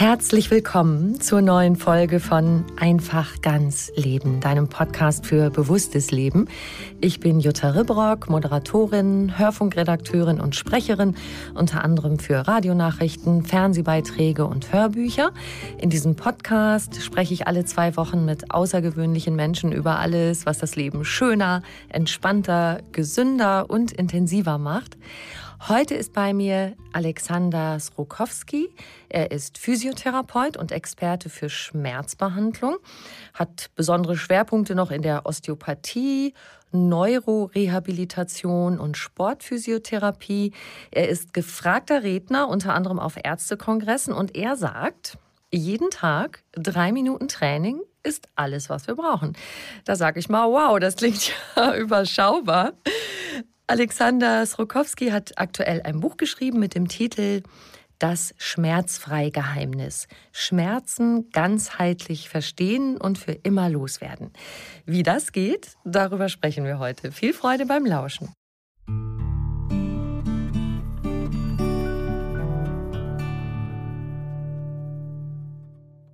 Herzlich willkommen zur neuen Folge von Einfach ganz Leben, deinem Podcast für bewusstes Leben. Ich bin Jutta Ribrock, Moderatorin, Hörfunkredakteurin und Sprecherin, unter anderem für Radionachrichten, Fernsehbeiträge und Hörbücher. In diesem Podcast spreche ich alle zwei Wochen mit außergewöhnlichen Menschen über alles, was das Leben schöner, entspannter, gesünder und intensiver macht. Heute ist bei mir Alexander Srokowski. Er ist Physiotherapeut und Experte für Schmerzbehandlung, hat besondere Schwerpunkte noch in der Osteopathie, Neurorehabilitation und Sportphysiotherapie. Er ist gefragter Redner, unter anderem auf Ärztekongressen, und er sagt, jeden Tag drei Minuten Training ist alles, was wir brauchen. Da sage ich mal, wow, das klingt ja überschaubar. Alexander Srokowski hat aktuell ein Buch geschrieben mit dem Titel Das Schmerzfreigeheimnis. Schmerzen ganzheitlich verstehen und für immer loswerden. Wie das geht, darüber sprechen wir heute. Viel Freude beim Lauschen.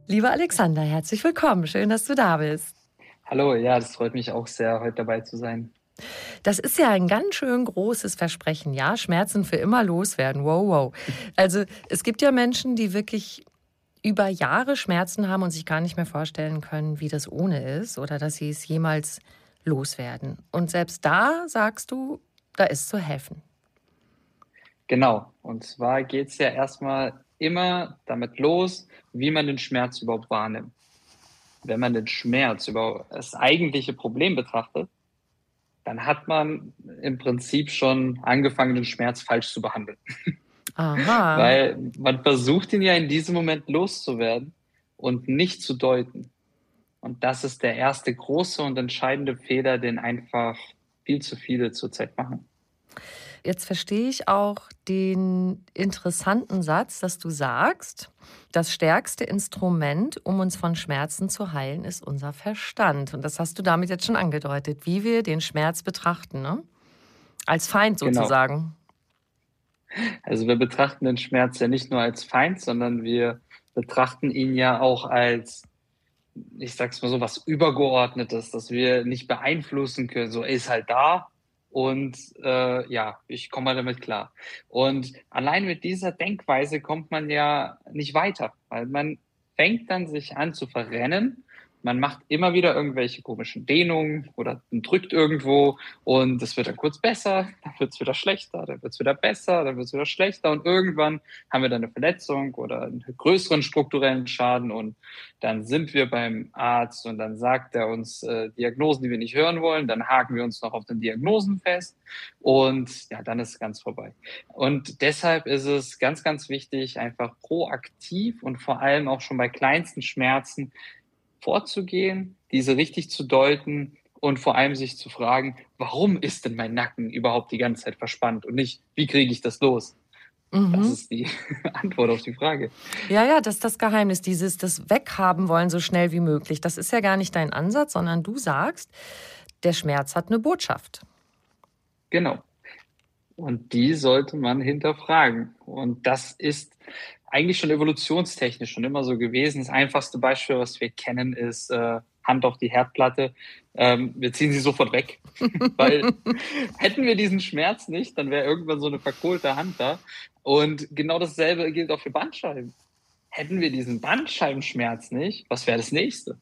Lieber Alexander, herzlich willkommen. Schön, dass du da bist. Hallo, ja, das freut mich auch sehr, heute dabei zu sein. Das ist ja ein ganz schön großes Versprechen, ja? Schmerzen für immer loswerden. Wow, wow. Also es gibt ja Menschen, die wirklich über Jahre Schmerzen haben und sich gar nicht mehr vorstellen können, wie das ohne ist oder dass sie es jemals loswerden. Und selbst da sagst du, da ist zu helfen. Genau. Und zwar geht es ja erstmal immer damit los, wie man den Schmerz überhaupt wahrnimmt. Wenn man den Schmerz über das eigentliche Problem betrachtet, dann hat man im Prinzip schon angefangen, den Schmerz falsch zu behandeln. Aha. Weil man versucht ihn ja in diesem Moment loszuwerden und nicht zu deuten. Und das ist der erste große und entscheidende Fehler, den einfach viel zu viele zurzeit machen. Jetzt verstehe ich auch den interessanten Satz, dass du sagst, das stärkste Instrument, um uns von Schmerzen zu heilen, ist unser Verstand. Und das hast du damit jetzt schon angedeutet, wie wir den Schmerz betrachten, ne? Als Feind genau. sozusagen. Genau. Also wir betrachten den Schmerz ja nicht nur als Feind, sondern wir betrachten ihn ja auch als, ich sag's mal so, was Übergeordnetes, das wir nicht beeinflussen können. So, er ist halt da, und äh, ja, ich komme damit klar. Und allein mit dieser Denkweise kommt man ja nicht weiter, weil man fängt dann sich an zu verrennen man macht immer wieder irgendwelche komischen Dehnungen oder drückt irgendwo und es wird dann kurz besser, dann wird es wieder schlechter, dann wird es wieder besser, dann wird es wieder schlechter und irgendwann haben wir dann eine Verletzung oder einen größeren strukturellen Schaden und dann sind wir beim Arzt und dann sagt er uns äh, Diagnosen, die wir nicht hören wollen, dann haken wir uns noch auf den Diagnosen fest und ja, dann ist es ganz vorbei. Und deshalb ist es ganz, ganz wichtig, einfach proaktiv und vor allem auch schon bei kleinsten Schmerzen vorzugehen, diese richtig zu deuten und vor allem sich zu fragen, warum ist denn mein Nacken überhaupt die ganze Zeit verspannt und nicht, wie kriege ich das los? Mhm. Das ist die Antwort auf die Frage. Ja, ja, das ist das Geheimnis, dieses das Weghaben wollen so schnell wie möglich. Das ist ja gar nicht dein Ansatz, sondern du sagst, der Schmerz hat eine Botschaft. Genau. Und die sollte man hinterfragen. Und das ist eigentlich schon evolutionstechnisch schon immer so gewesen. Das einfachste Beispiel, was wir kennen, ist äh, Hand auf die Herdplatte. Ähm, wir ziehen sie sofort weg. Weil hätten wir diesen Schmerz nicht, dann wäre irgendwann so eine verkohlte Hand da. Und genau dasselbe gilt auch für Bandscheiben. Hätten wir diesen Bandscheibenschmerz nicht, was wäre das nächste?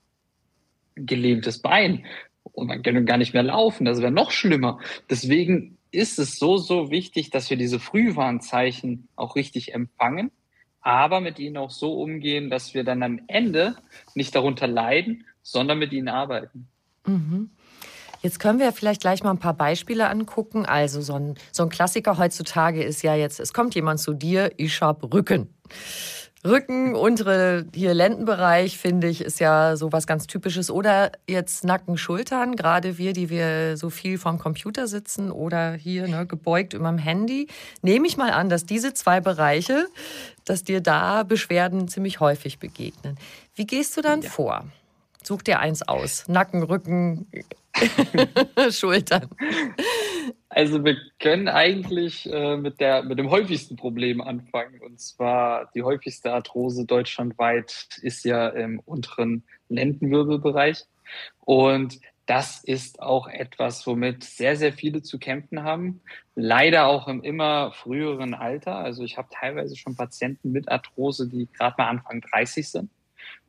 Ein gelähmtes Bein. Und man kann gar nicht mehr laufen. Das wäre noch schlimmer. Deswegen ist es so, so wichtig, dass wir diese Frühwarnzeichen auch richtig empfangen, aber mit ihnen auch so umgehen, dass wir dann am Ende nicht darunter leiden, sondern mit ihnen arbeiten. Mhm. Jetzt können wir vielleicht gleich mal ein paar Beispiele angucken. Also so ein, so ein Klassiker heutzutage ist ja jetzt, es kommt jemand zu dir, ich habe Rücken. Rücken, untere hier Lendenbereich, finde ich, ist ja so was ganz Typisches. Oder jetzt Nacken, Schultern, gerade wir, die wir so viel vom Computer sitzen oder hier ne, gebeugt über dem Handy. Nehme ich mal an, dass diese zwei Bereiche, dass dir da Beschwerden ziemlich häufig begegnen. Wie gehst du dann ja. vor? Such dir eins aus. Nacken, Rücken, Schultern. Also wir können eigentlich äh, mit, der, mit dem häufigsten Problem anfangen. Und zwar die häufigste Arthrose deutschlandweit ist ja im unteren Lendenwirbelbereich. Und das ist auch etwas, womit sehr, sehr viele zu kämpfen haben. Leider auch im immer früheren Alter. Also ich habe teilweise schon Patienten mit Arthrose, die gerade mal Anfang 30 sind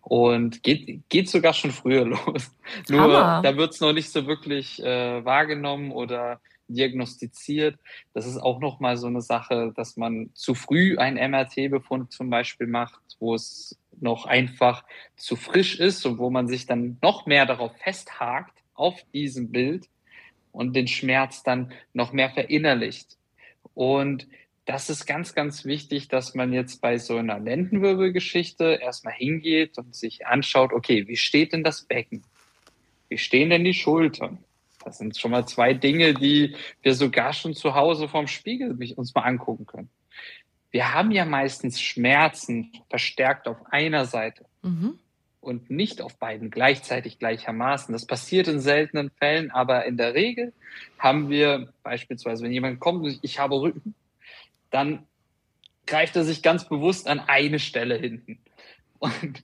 und geht, geht sogar schon früher los. Nur Hammer. da wird es noch nicht so wirklich äh, wahrgenommen oder diagnostiziert. Das ist auch nochmal so eine Sache, dass man zu früh einen MRT-Befund zum Beispiel macht, wo es noch einfach zu frisch ist und wo man sich dann noch mehr darauf festhakt, auf diesem Bild und den Schmerz dann noch mehr verinnerlicht. Und das ist ganz, ganz wichtig, dass man jetzt bei so einer Lendenwirbelgeschichte erstmal hingeht und sich anschaut, okay, wie steht denn das Becken? Wie stehen denn die Schultern? Das sind schon mal zwei Dinge, die wir sogar schon zu Hause vorm Spiegel uns mal angucken können. Wir haben ja meistens Schmerzen verstärkt auf einer Seite mhm. und nicht auf beiden gleichzeitig gleichermaßen. Das passiert in seltenen Fällen, aber in der Regel haben wir beispielsweise, wenn jemand kommt und ich habe Rücken, dann greift er sich ganz bewusst an eine Stelle hinten. Und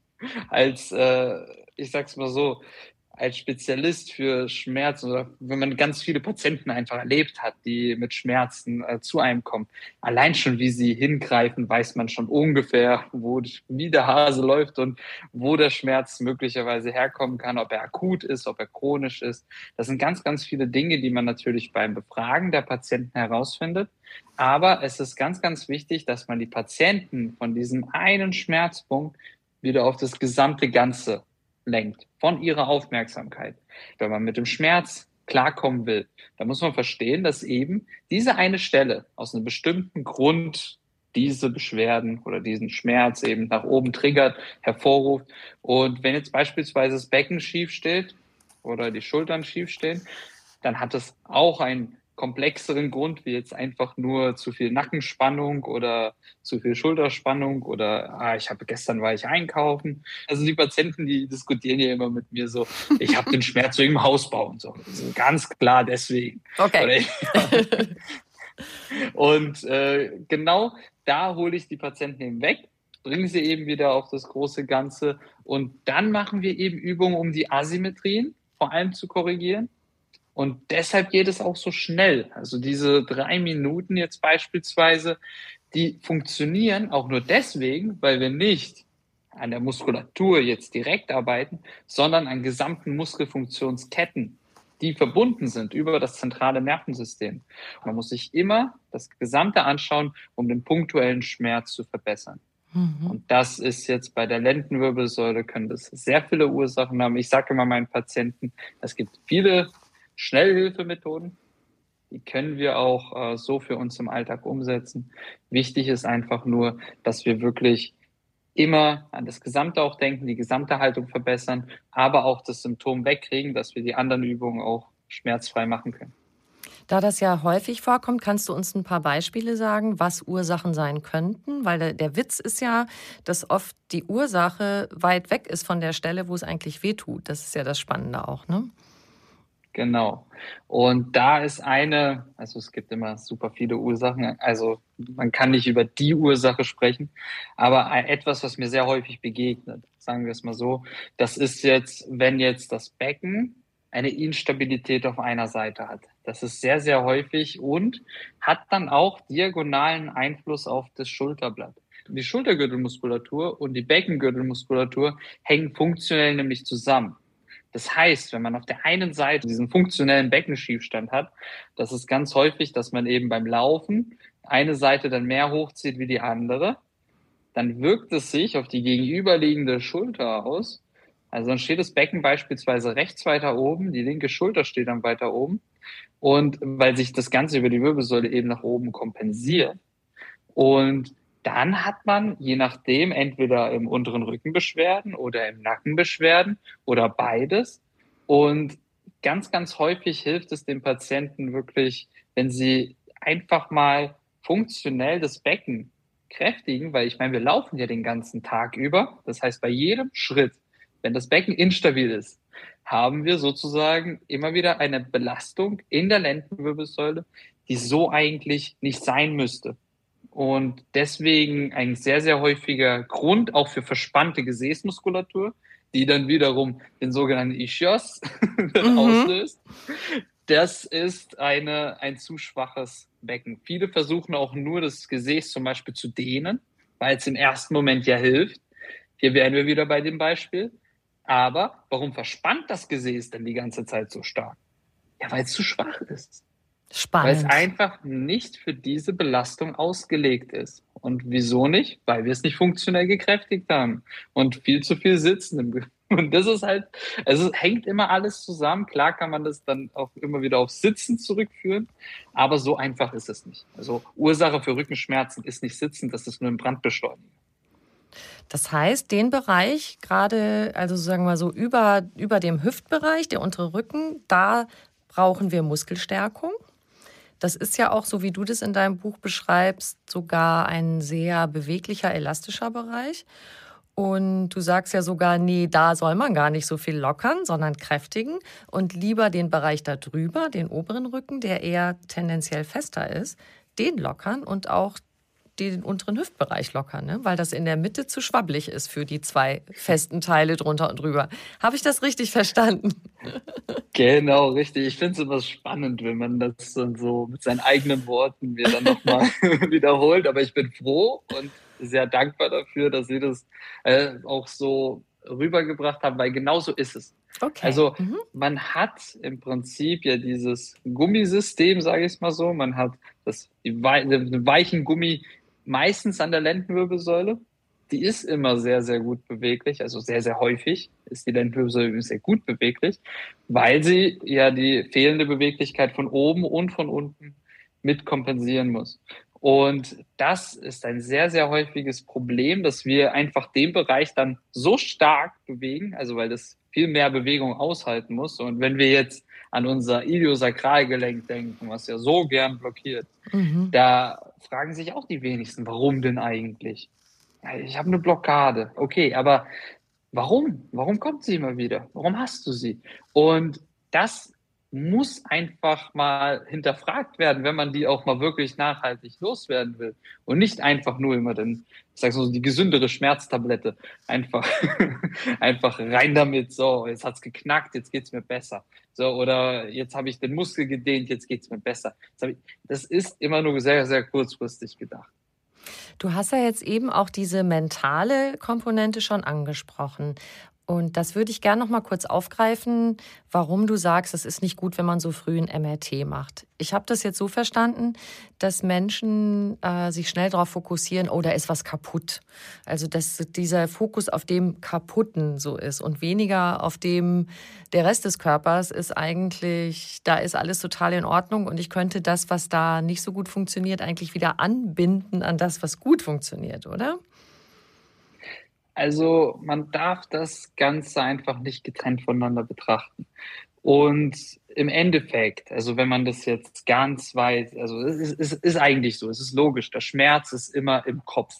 als, äh, ich sag's mal so, als Spezialist für Schmerzen oder wenn man ganz viele Patienten einfach erlebt hat, die mit Schmerzen äh, zu einem kommen, allein schon wie sie hingreifen, weiß man schon ungefähr, wo wie der Hase läuft und wo der Schmerz möglicherweise herkommen kann, ob er akut ist, ob er chronisch ist. Das sind ganz, ganz viele Dinge, die man natürlich beim Befragen der Patienten herausfindet. Aber es ist ganz, ganz wichtig, dass man die Patienten von diesem einen Schmerzpunkt wieder auf das gesamte Ganze lenkt, von ihrer Aufmerksamkeit. Wenn man mit dem Schmerz klarkommen will, dann muss man verstehen, dass eben diese eine Stelle aus einem bestimmten Grund diese Beschwerden oder diesen Schmerz eben nach oben triggert, hervorruft. Und wenn jetzt beispielsweise das Becken schief steht oder die Schultern schief stehen, dann hat es auch einen komplexeren Grund, wie jetzt einfach nur zu viel Nackenspannung oder zu viel Schulterspannung oder ah, ich habe gestern war ich einkaufen. Also die Patienten, die diskutieren ja immer mit mir so, ich habe den Schmerz wegen dem Hausbau und so. Also ganz klar deswegen. Okay. und äh, genau da hole ich die Patienten eben weg, bringe sie eben wieder auf das große Ganze und dann machen wir eben Übungen, um die Asymmetrien vor allem zu korrigieren und deshalb geht es auch so schnell. Also diese drei Minuten jetzt beispielsweise, die funktionieren auch nur deswegen, weil wir nicht an der Muskulatur jetzt direkt arbeiten, sondern an gesamten Muskelfunktionsketten, die verbunden sind über das zentrale Nervensystem. Man muss sich immer das Gesamte anschauen, um den punktuellen Schmerz zu verbessern. Mhm. Und das ist jetzt bei der Lendenwirbelsäule, können das sehr viele Ursachen haben. Ich sage immer meinen Patienten, es gibt viele Schnellhilfemethoden. Die können wir auch äh, so für uns im Alltag umsetzen. Wichtig ist einfach nur, dass wir wirklich immer an das Gesamte auch denken, die gesamte Haltung verbessern, aber auch das Symptom wegkriegen, dass wir die anderen Übungen auch schmerzfrei machen können. Da das ja häufig vorkommt, kannst du uns ein paar Beispiele sagen, was Ursachen sein könnten? Weil der, Witz ist ja, dass oft die Ursache weit weg ist von der Stelle, wo es eigentlich wehtut. Das ist ja das Spannende auch, ne? Genau. Und da ist eine, also es gibt immer super viele Ursachen, also man kann nicht über die Ursache sprechen, aber etwas, was mir sehr häufig begegnet, sagen wir es mal so, das ist jetzt, wenn jetzt das Becken eine Instabilität auf einer Seite hat. Das ist sehr, sehr häufig und hat dann auch diagonalen Einfluss auf das Schulterblatt. Die Schultergürtelmuskulatur und die Beckengürtelmuskulatur hängen funktionell nämlich zusammen. Das heißt, wenn man auf der einen Seite diesen funktionellen Beckenschiefstand hat, das ist ganz häufig, dass man eben beim Laufen eine Seite dann mehr hochzieht wie die andere, dann wirkt es sich auf die gegenüberliegende Schulter aus also dann steht das Becken beispielsweise rechts weiter oben, die linke Schulter steht dann weiter oben. Und weil sich das Ganze über die Wirbelsäule eben nach oben kompensiert. Und dann hat man je nachdem entweder im unteren Rücken Beschwerden oder im Nacken Beschwerden oder beides. Und ganz, ganz häufig hilft es den Patienten wirklich, wenn sie einfach mal funktionell das Becken kräftigen, weil ich meine, wir laufen ja den ganzen Tag über. Das heißt, bei jedem Schritt wenn das Becken instabil ist, haben wir sozusagen immer wieder eine Belastung in der Lendenwirbelsäule, die so eigentlich nicht sein müsste. Und deswegen ein sehr, sehr häufiger Grund auch für verspannte Gesäßmuskulatur, die dann wiederum den sogenannten Ischios mhm. auslöst. Das ist eine, ein zu schwaches Becken. Viele versuchen auch nur das Gesäß zum Beispiel zu dehnen, weil es im ersten Moment ja hilft. Hier wären wir wieder bei dem Beispiel. Aber warum verspannt das Gesäß denn die ganze Zeit so stark? Ja, weil es zu schwach ist. Spannend. Weil es einfach nicht für diese Belastung ausgelegt ist. Und wieso nicht? Weil wir es nicht funktionell gekräftigt haben und viel zu viel sitzen. Und das ist halt, also es hängt immer alles zusammen. Klar kann man das dann auch immer wieder aufs Sitzen zurückführen, aber so einfach ist es nicht. Also Ursache für Rückenschmerzen ist nicht Sitzen, das ist nur ein Brandbeschleuniger. Das heißt, den Bereich, gerade, also sagen wir so über, über dem Hüftbereich, der untere Rücken, da brauchen wir Muskelstärkung. Das ist ja auch, so wie du das in deinem Buch beschreibst, sogar ein sehr beweglicher, elastischer Bereich. Und du sagst ja sogar, nee, da soll man gar nicht so viel lockern, sondern kräftigen und lieber den Bereich da drüber, den oberen Rücken, der eher tendenziell fester ist, den lockern und auch den unteren Hüftbereich lockern, ne? weil das in der Mitte zu schwabbelig ist für die zwei festen Teile drunter und drüber. Habe ich das richtig verstanden? Genau, richtig. Ich finde es immer spannend, wenn man das dann so mit seinen eigenen Worten mir dann nochmal wiederholt. Aber ich bin froh und sehr dankbar dafür, dass Sie das äh, auch so rübergebracht haben, weil genau so ist es. Okay. Also mhm. man hat im Prinzip ja dieses Gummisystem, sage ich es mal so. Man hat das, den weichen Gummi meistens an der Lendenwirbelsäule. Die ist immer sehr, sehr gut beweglich, also sehr, sehr häufig ist die Lendenwirbelsäule sehr gut beweglich, weil sie ja die fehlende Beweglichkeit von oben und von unten mit kompensieren muss. Und das ist ein sehr, sehr häufiges Problem, dass wir einfach den Bereich dann so stark bewegen, also weil das viel mehr Bewegung aushalten muss. Und wenn wir jetzt an unser Iliosakralgelenk denken, was ja so gern blockiert, mhm. da fragen sich auch die wenigsten, warum denn eigentlich? Ich habe eine Blockade. Okay, aber warum? Warum kommt sie immer wieder? Warum hast du sie? Und das muss einfach mal hinterfragt werden, wenn man die auch mal wirklich nachhaltig loswerden will. Und nicht einfach nur immer den, ich sag so, die gesündere Schmerztablette. Einfach, einfach rein damit. So, jetzt hat's geknackt, jetzt geht's mir besser. So, oder jetzt habe ich den Muskel gedehnt, jetzt geht's mir besser. Das ist immer nur sehr, sehr kurzfristig gedacht. Du hast ja jetzt eben auch diese mentale Komponente schon angesprochen. Und das würde ich gerne noch mal kurz aufgreifen, warum du sagst, es ist nicht gut, wenn man so früh ein MRT macht. Ich habe das jetzt so verstanden, dass Menschen äh, sich schnell darauf fokussieren, oh, da ist was kaputt. Also dass dieser Fokus auf dem Kaputten so ist und weniger auf dem der Rest des Körpers ist eigentlich, da ist alles total in Ordnung und ich könnte das, was da nicht so gut funktioniert, eigentlich wieder anbinden an das, was gut funktioniert, oder? Also man darf das Ganze einfach nicht getrennt voneinander betrachten. Und im Endeffekt, also wenn man das jetzt ganz weit, also es ist, es ist eigentlich so, es ist logisch, der Schmerz ist immer im Kopf.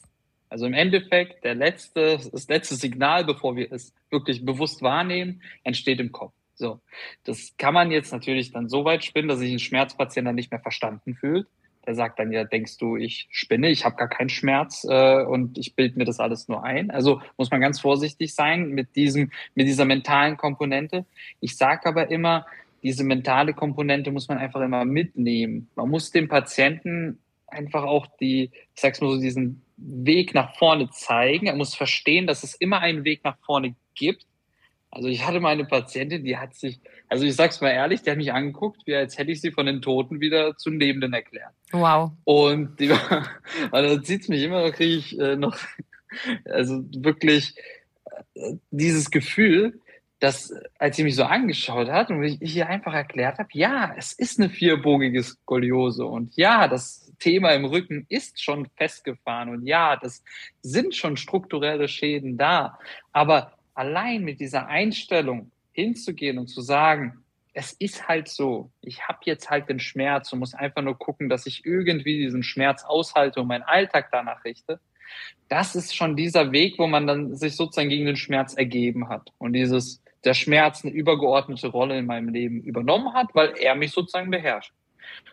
Also im Endeffekt, der letzte, das letzte Signal, bevor wir es wirklich bewusst wahrnehmen, entsteht im Kopf. So. Das kann man jetzt natürlich dann so weit spinnen, dass sich ein Schmerzpatient dann nicht mehr verstanden fühlt. Der sagt dann ja, denkst du, ich spinne, ich habe gar keinen Schmerz äh, und ich bilde mir das alles nur ein. Also muss man ganz vorsichtig sein mit diesem, mit dieser mentalen Komponente. Ich sage aber immer, diese mentale Komponente muss man einfach immer mitnehmen. Man muss dem Patienten einfach auch die, ich sag's mal so, diesen Weg nach vorne zeigen. Er muss verstehen, dass es immer einen Weg nach vorne gibt also ich hatte mal eine Patientin, die hat sich, also ich sag's mal ehrlich, die hat mich angeguckt, wie als hätte ich sie von den Toten wieder zum Lebenden erklärt. Wow. Und die war, also da zieht's mich immer, kriege ich äh, noch, also wirklich äh, dieses Gefühl, dass als sie mich so angeschaut hat und ich, ich ihr einfach erklärt habe, ja, es ist eine vierbogige Skoliose und ja, das Thema im Rücken ist schon festgefahren und ja, das sind schon strukturelle Schäden da, aber allein mit dieser Einstellung hinzugehen und zu sagen, es ist halt so, ich habe jetzt halt den Schmerz und muss einfach nur gucken, dass ich irgendwie diesen Schmerz aushalte und meinen Alltag danach richte, das ist schon dieser Weg, wo man dann sich sozusagen gegen den Schmerz ergeben hat und dieses der Schmerz eine übergeordnete Rolle in meinem Leben übernommen hat, weil er mich sozusagen beherrscht.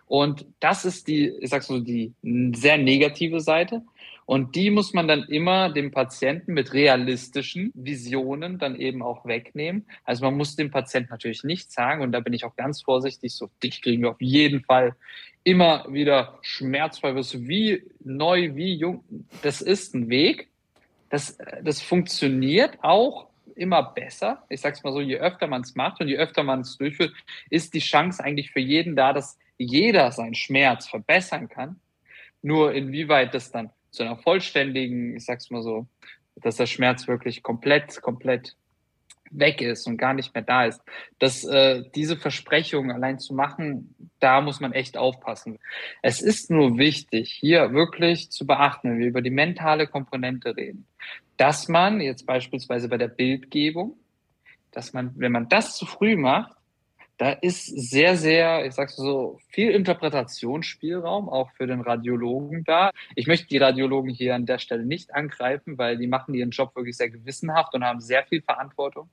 Und das ist die, ich sag so, die sehr negative Seite. Und die muss man dann immer dem Patienten mit realistischen Visionen dann eben auch wegnehmen. Also man muss dem Patienten natürlich nicht sagen, und da bin ich auch ganz vorsichtig, so dich kriegen wir auf jeden Fall immer wieder schmerzfrei, wirst wie neu, wie jung. Das ist ein Weg. Das, das funktioniert auch immer besser. Ich sag's mal so, je öfter man es macht und je öfter man es durchführt, ist die Chance eigentlich für jeden da, dass jeder seinen Schmerz verbessern kann. Nur inwieweit das dann zu einer vollständigen, ich sag's mal so, dass der Schmerz wirklich komplett, komplett weg ist und gar nicht mehr da ist. Dass äh, diese Versprechungen allein zu machen, da muss man echt aufpassen. Es ist nur wichtig, hier wirklich zu beachten, wenn wir über die mentale Komponente reden, dass man jetzt beispielsweise bei der Bildgebung, dass man, wenn man das zu früh macht, da ist sehr, sehr, ich sag's so, viel Interpretationsspielraum auch für den Radiologen da. Ich möchte die Radiologen hier an der Stelle nicht angreifen, weil die machen ihren Job wirklich sehr gewissenhaft und haben sehr viel Verantwortung.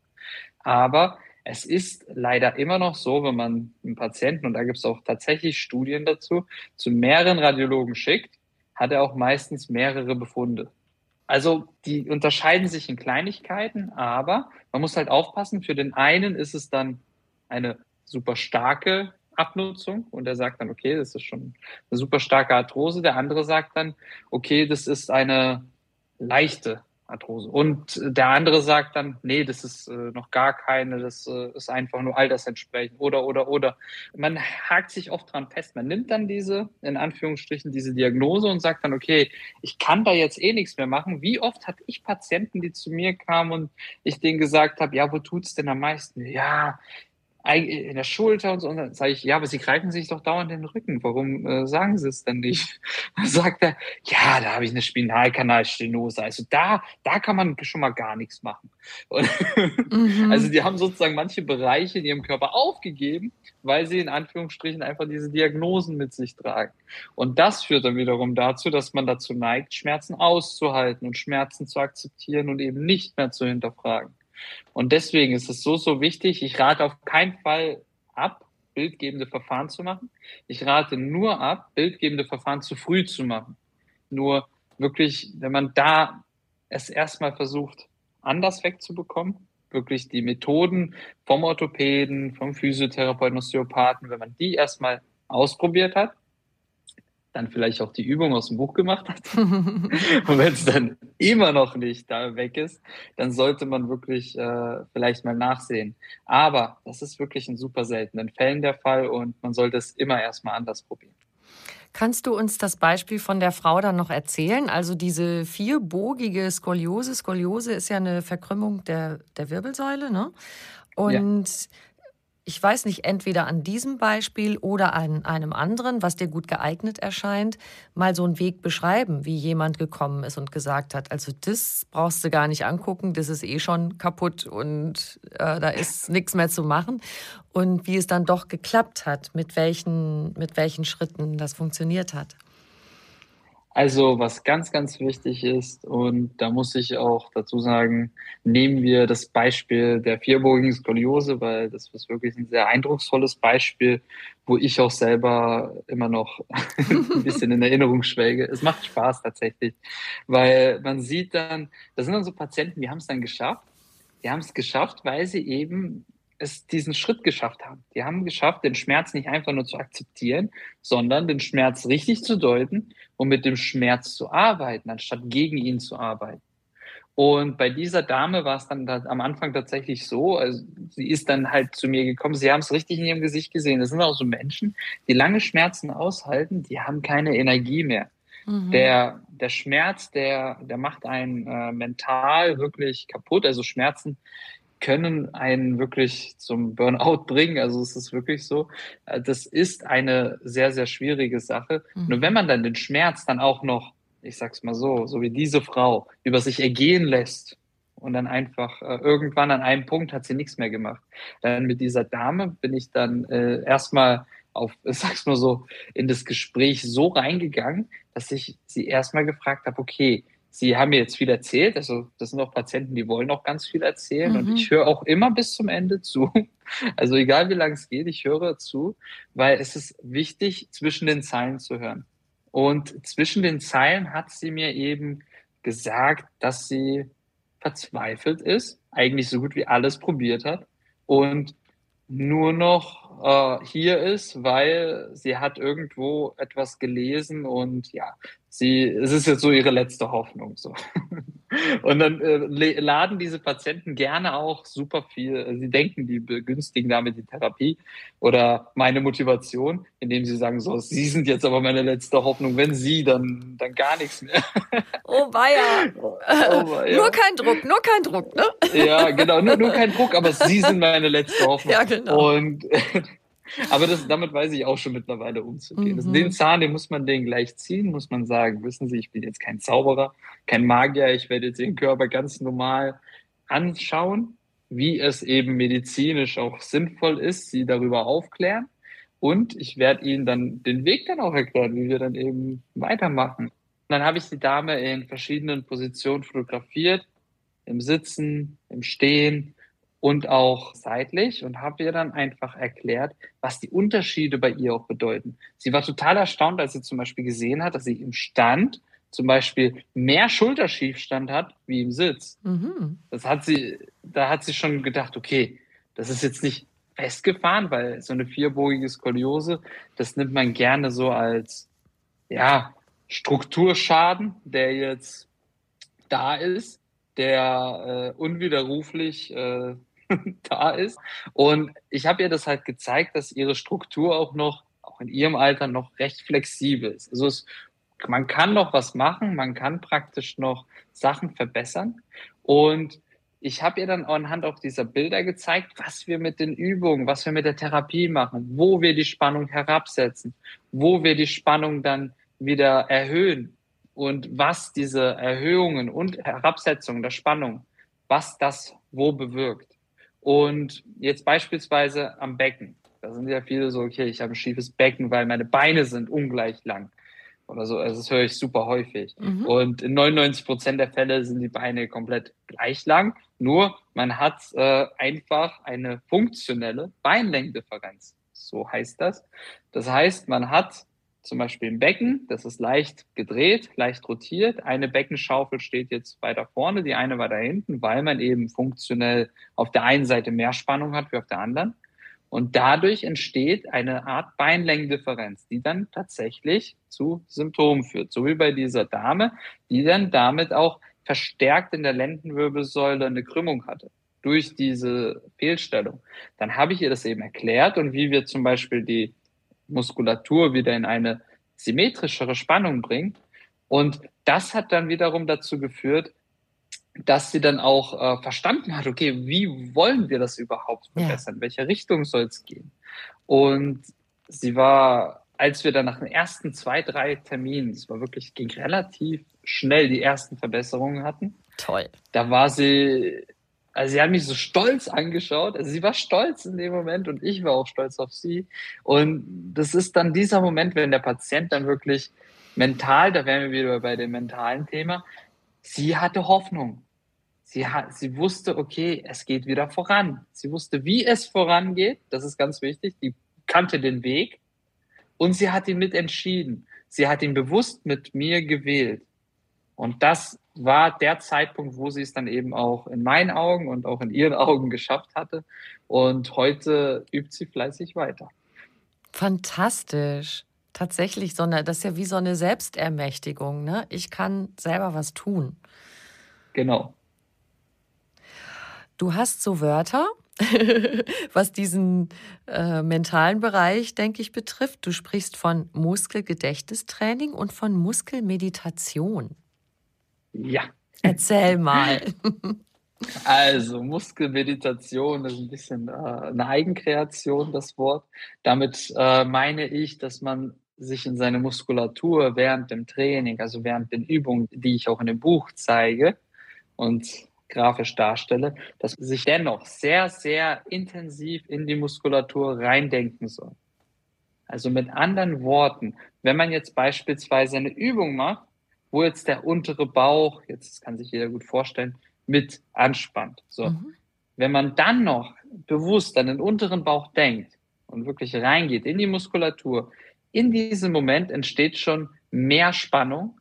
Aber es ist leider immer noch so, wenn man einen Patienten, und da gibt es auch tatsächlich Studien dazu, zu mehreren Radiologen schickt, hat er auch meistens mehrere Befunde. Also die unterscheiden sich in Kleinigkeiten, aber man muss halt aufpassen, für den einen ist es dann eine super starke Abnutzung und er sagt dann, okay, das ist schon eine super starke Arthrose. Der andere sagt dann, okay, das ist eine leichte Arthrose. Und der andere sagt dann, nee, das ist äh, noch gar keine, das äh, ist einfach nur altersentsprechend oder, oder, oder. Man hakt sich oft dran fest. Man nimmt dann diese, in Anführungsstrichen, diese Diagnose und sagt dann, okay, ich kann da jetzt eh nichts mehr machen. Wie oft hatte ich Patienten, die zu mir kamen und ich denen gesagt habe, ja, wo tut's denn am meisten? Ja, in der Schulter und so. Und dann sage ich, ja, aber Sie greifen sich doch dauernd den Rücken. Warum äh, sagen Sie es denn nicht? Dann sagt er, ja, da habe ich eine Spinalkanalstenose. Also da, da kann man schon mal gar nichts machen. Mhm. Also die haben sozusagen manche Bereiche in ihrem Körper aufgegeben, weil sie in Anführungsstrichen einfach diese Diagnosen mit sich tragen. Und das führt dann wiederum dazu, dass man dazu neigt, Schmerzen auszuhalten und Schmerzen zu akzeptieren und eben nicht mehr zu hinterfragen. Und deswegen ist es so, so wichtig. Ich rate auf keinen Fall ab, bildgebende Verfahren zu machen. Ich rate nur ab, bildgebende Verfahren zu früh zu machen. Nur wirklich, wenn man da es erstmal versucht, anders wegzubekommen, wirklich die Methoden vom Orthopäden, vom Physiotherapeuten, Osteopathen, wenn man die erstmal ausprobiert hat, dann vielleicht auch die Übung aus dem Buch gemacht hat. und wenn es dann immer noch nicht da weg ist, dann sollte man wirklich äh, vielleicht mal nachsehen. Aber das ist wirklich in super seltenen Fällen der Fall und man sollte es immer erstmal anders probieren. Kannst du uns das Beispiel von der Frau dann noch erzählen? Also diese vierbogige Skoliose. Skoliose ist ja eine Verkrümmung der, der Wirbelsäule, ne? Und ja ich weiß nicht, entweder an diesem Beispiel oder an einem anderen, was dir gut geeignet erscheint, mal so einen Weg beschreiben, wie jemand gekommen ist und gesagt hat, also das brauchst du gar nicht angucken, das ist eh schon kaputt und äh, da ist nichts mehr zu machen. Und wie es dann doch geklappt hat, mit welchen, mit welchen Schritten das funktioniert hat. Also was ganz, ganz wichtig ist, und da muss ich auch dazu sagen, nehmen wir das Beispiel der vierbogigen Skoliose, weil das ist wirklich ein sehr eindrucksvolles Beispiel, wo ich auch selber immer noch ein bisschen in Erinnerung schwelge. Es macht Spaß tatsächlich, weil man sieht dann, das sind dann so Patienten, die haben es dann geschafft. Die haben es geschafft, weil sie eben es diesen Schritt geschafft haben. Die haben geschafft, den Schmerz nicht einfach nur zu akzeptieren, sondern den Schmerz richtig zu deuten und mit dem Schmerz zu arbeiten, anstatt gegen ihn zu arbeiten. Und bei dieser Dame war es dann am Anfang tatsächlich so, also sie ist dann halt zu mir gekommen, sie haben es richtig in ihrem Gesicht gesehen. Das sind auch so Menschen, die lange Schmerzen aushalten, die haben keine Energie mehr. Mhm. Der, der Schmerz, der, der macht einen äh, mental wirklich kaputt. Also Schmerzen können einen wirklich zum Burnout bringen. Also es ist wirklich so. Äh, das ist eine sehr, sehr schwierige Sache. Mhm. Nur wenn man dann den Schmerz dann auch noch, ich sag's mal so, so wie diese Frau, über sich ergehen lässt und dann einfach äh, irgendwann an einem Punkt hat sie nichts mehr gemacht. Dann mit dieser Dame bin ich dann äh, erstmal auf, ich sag's mal so, in das Gespräch so reingegangen, dass ich sie erstmal gefragt habe, okay, Sie haben mir jetzt viel erzählt, also das sind auch Patienten, die wollen auch ganz viel erzählen mhm. und ich höre auch immer bis zum Ende zu. Also egal wie lange es geht, ich höre zu, weil es ist wichtig, zwischen den Zeilen zu hören. Und zwischen den Zeilen hat sie mir eben gesagt, dass sie verzweifelt ist, eigentlich so gut wie alles probiert hat und nur noch äh, hier ist, weil sie hat irgendwo etwas gelesen und ja, sie, es ist jetzt so ihre letzte Hoffnung. So. Und dann äh, laden diese Patienten gerne auch super viel. Äh, sie denken, die begünstigen damit die Therapie oder meine Motivation, indem sie sagen, so, Sie sind jetzt aber meine letzte Hoffnung. Wenn Sie, dann, dann gar nichts mehr. Oh weia. Oh, weia. Nur kein Druck, nur kein Druck, ne? Ja, genau, nur, nur kein Druck, aber Sie sind meine letzte Hoffnung. Ja, genau. Und aber das, damit weiß ich auch schon mittlerweile umzugehen. Mhm. den Zahn, den muss man den gleich ziehen, muss man sagen, wissen Sie, ich bin jetzt kein Zauberer, kein Magier, ich werde jetzt den Körper ganz normal anschauen, wie es eben medizinisch auch sinnvoll ist, Sie darüber aufklären. Und ich werde Ihnen dann den Weg dann auch erklären, wie wir dann eben weitermachen. Und dann habe ich die Dame in verschiedenen Positionen fotografiert, im Sitzen, im Stehen, und auch seitlich und habe ihr dann einfach erklärt, was die Unterschiede bei ihr auch bedeuten. Sie war total erstaunt, als sie zum Beispiel gesehen hat, dass sie im Stand zum Beispiel mehr Schulterschiefstand hat wie im Sitz. Mhm. Das hat sie, da hat sie schon gedacht, okay, das ist jetzt nicht festgefahren, weil so eine vierbogige Skoliose, das nimmt man gerne so als, ja, Strukturschaden, der jetzt da ist, der äh, unwiderruflich äh, da ist. Und ich habe ihr das halt gezeigt, dass ihre Struktur auch noch, auch in ihrem Alter, noch recht flexibel ist. Also es, man kann noch was machen, man kann praktisch noch Sachen verbessern. Und ich habe ihr dann anhand auch dieser Bilder gezeigt, was wir mit den Übungen, was wir mit der Therapie machen, wo wir die Spannung herabsetzen, wo wir die Spannung dann wieder erhöhen und was diese Erhöhungen und Herabsetzungen der Spannung, was das wo bewirkt. Und jetzt beispielsweise am Becken. Da sind ja viele so, okay, ich habe ein schiefes Becken, weil meine Beine sind ungleich lang. Oder so. Also das höre ich super häufig. Mhm. Und in 99 Prozent der Fälle sind die Beine komplett gleich lang. Nur man hat äh, einfach eine funktionelle Beinlängendifferenz. So heißt das. Das heißt, man hat zum Beispiel ein Becken, das ist leicht gedreht, leicht rotiert. Eine Beckenschaufel steht jetzt weiter vorne, die eine weiter hinten, weil man eben funktionell auf der einen Seite mehr Spannung hat wie auf der anderen. Und dadurch entsteht eine Art Beinlängendifferenz, die dann tatsächlich zu Symptomen führt. So wie bei dieser Dame, die dann damit auch verstärkt in der Lendenwirbelsäule eine Krümmung hatte durch diese Fehlstellung. Dann habe ich ihr das eben erklärt und wie wir zum Beispiel die Muskulatur wieder in eine symmetrischere Spannung bringt. Und das hat dann wiederum dazu geführt, dass sie dann auch äh, verstanden hat, okay, wie wollen wir das überhaupt verbessern? Ja. In welche Richtung soll es gehen? Und sie war, als wir dann nach den ersten zwei, drei Terminen, es war wirklich, ging relativ schnell, die ersten Verbesserungen hatten. Toll. Da war sie also sie hat mich so stolz angeschaut. Also sie war stolz in dem Moment und ich war auch stolz auf sie. Und das ist dann dieser Moment, wenn der Patient dann wirklich mental, da wären wir wieder bei dem mentalen Thema, sie hatte Hoffnung. Sie, hat, sie wusste, okay, es geht wieder voran. Sie wusste, wie es vorangeht. Das ist ganz wichtig. Die kannte den Weg und sie hat ihn mit entschieden. Sie hat ihn bewusst mit mir gewählt. Und das war der Zeitpunkt, wo sie es dann eben auch in meinen Augen und auch in ihren Augen geschafft hatte. Und heute übt sie fleißig weiter. Fantastisch. Tatsächlich, so eine, das ist ja wie so eine Selbstermächtigung. Ne? Ich kann selber was tun. Genau. Du hast so Wörter, was diesen äh, mentalen Bereich, denke ich, betrifft. Du sprichst von Muskelgedächtnistraining und von Muskelmeditation. Ja. Erzähl mal. Also Muskelmeditation ist ein bisschen äh, eine Eigenkreation, das Wort. Damit äh, meine ich, dass man sich in seine Muskulatur während dem Training, also während den Übungen, die ich auch in dem Buch zeige und grafisch darstelle, dass man sich dennoch sehr, sehr intensiv in die Muskulatur reindenken soll. Also mit anderen Worten, wenn man jetzt beispielsweise eine Übung macht, wo jetzt der untere Bauch, jetzt kann sich jeder gut vorstellen, mit anspannt. So. Mhm. Wenn man dann noch bewusst an den unteren Bauch denkt und wirklich reingeht in die Muskulatur, in diesem Moment entsteht schon mehr Spannung,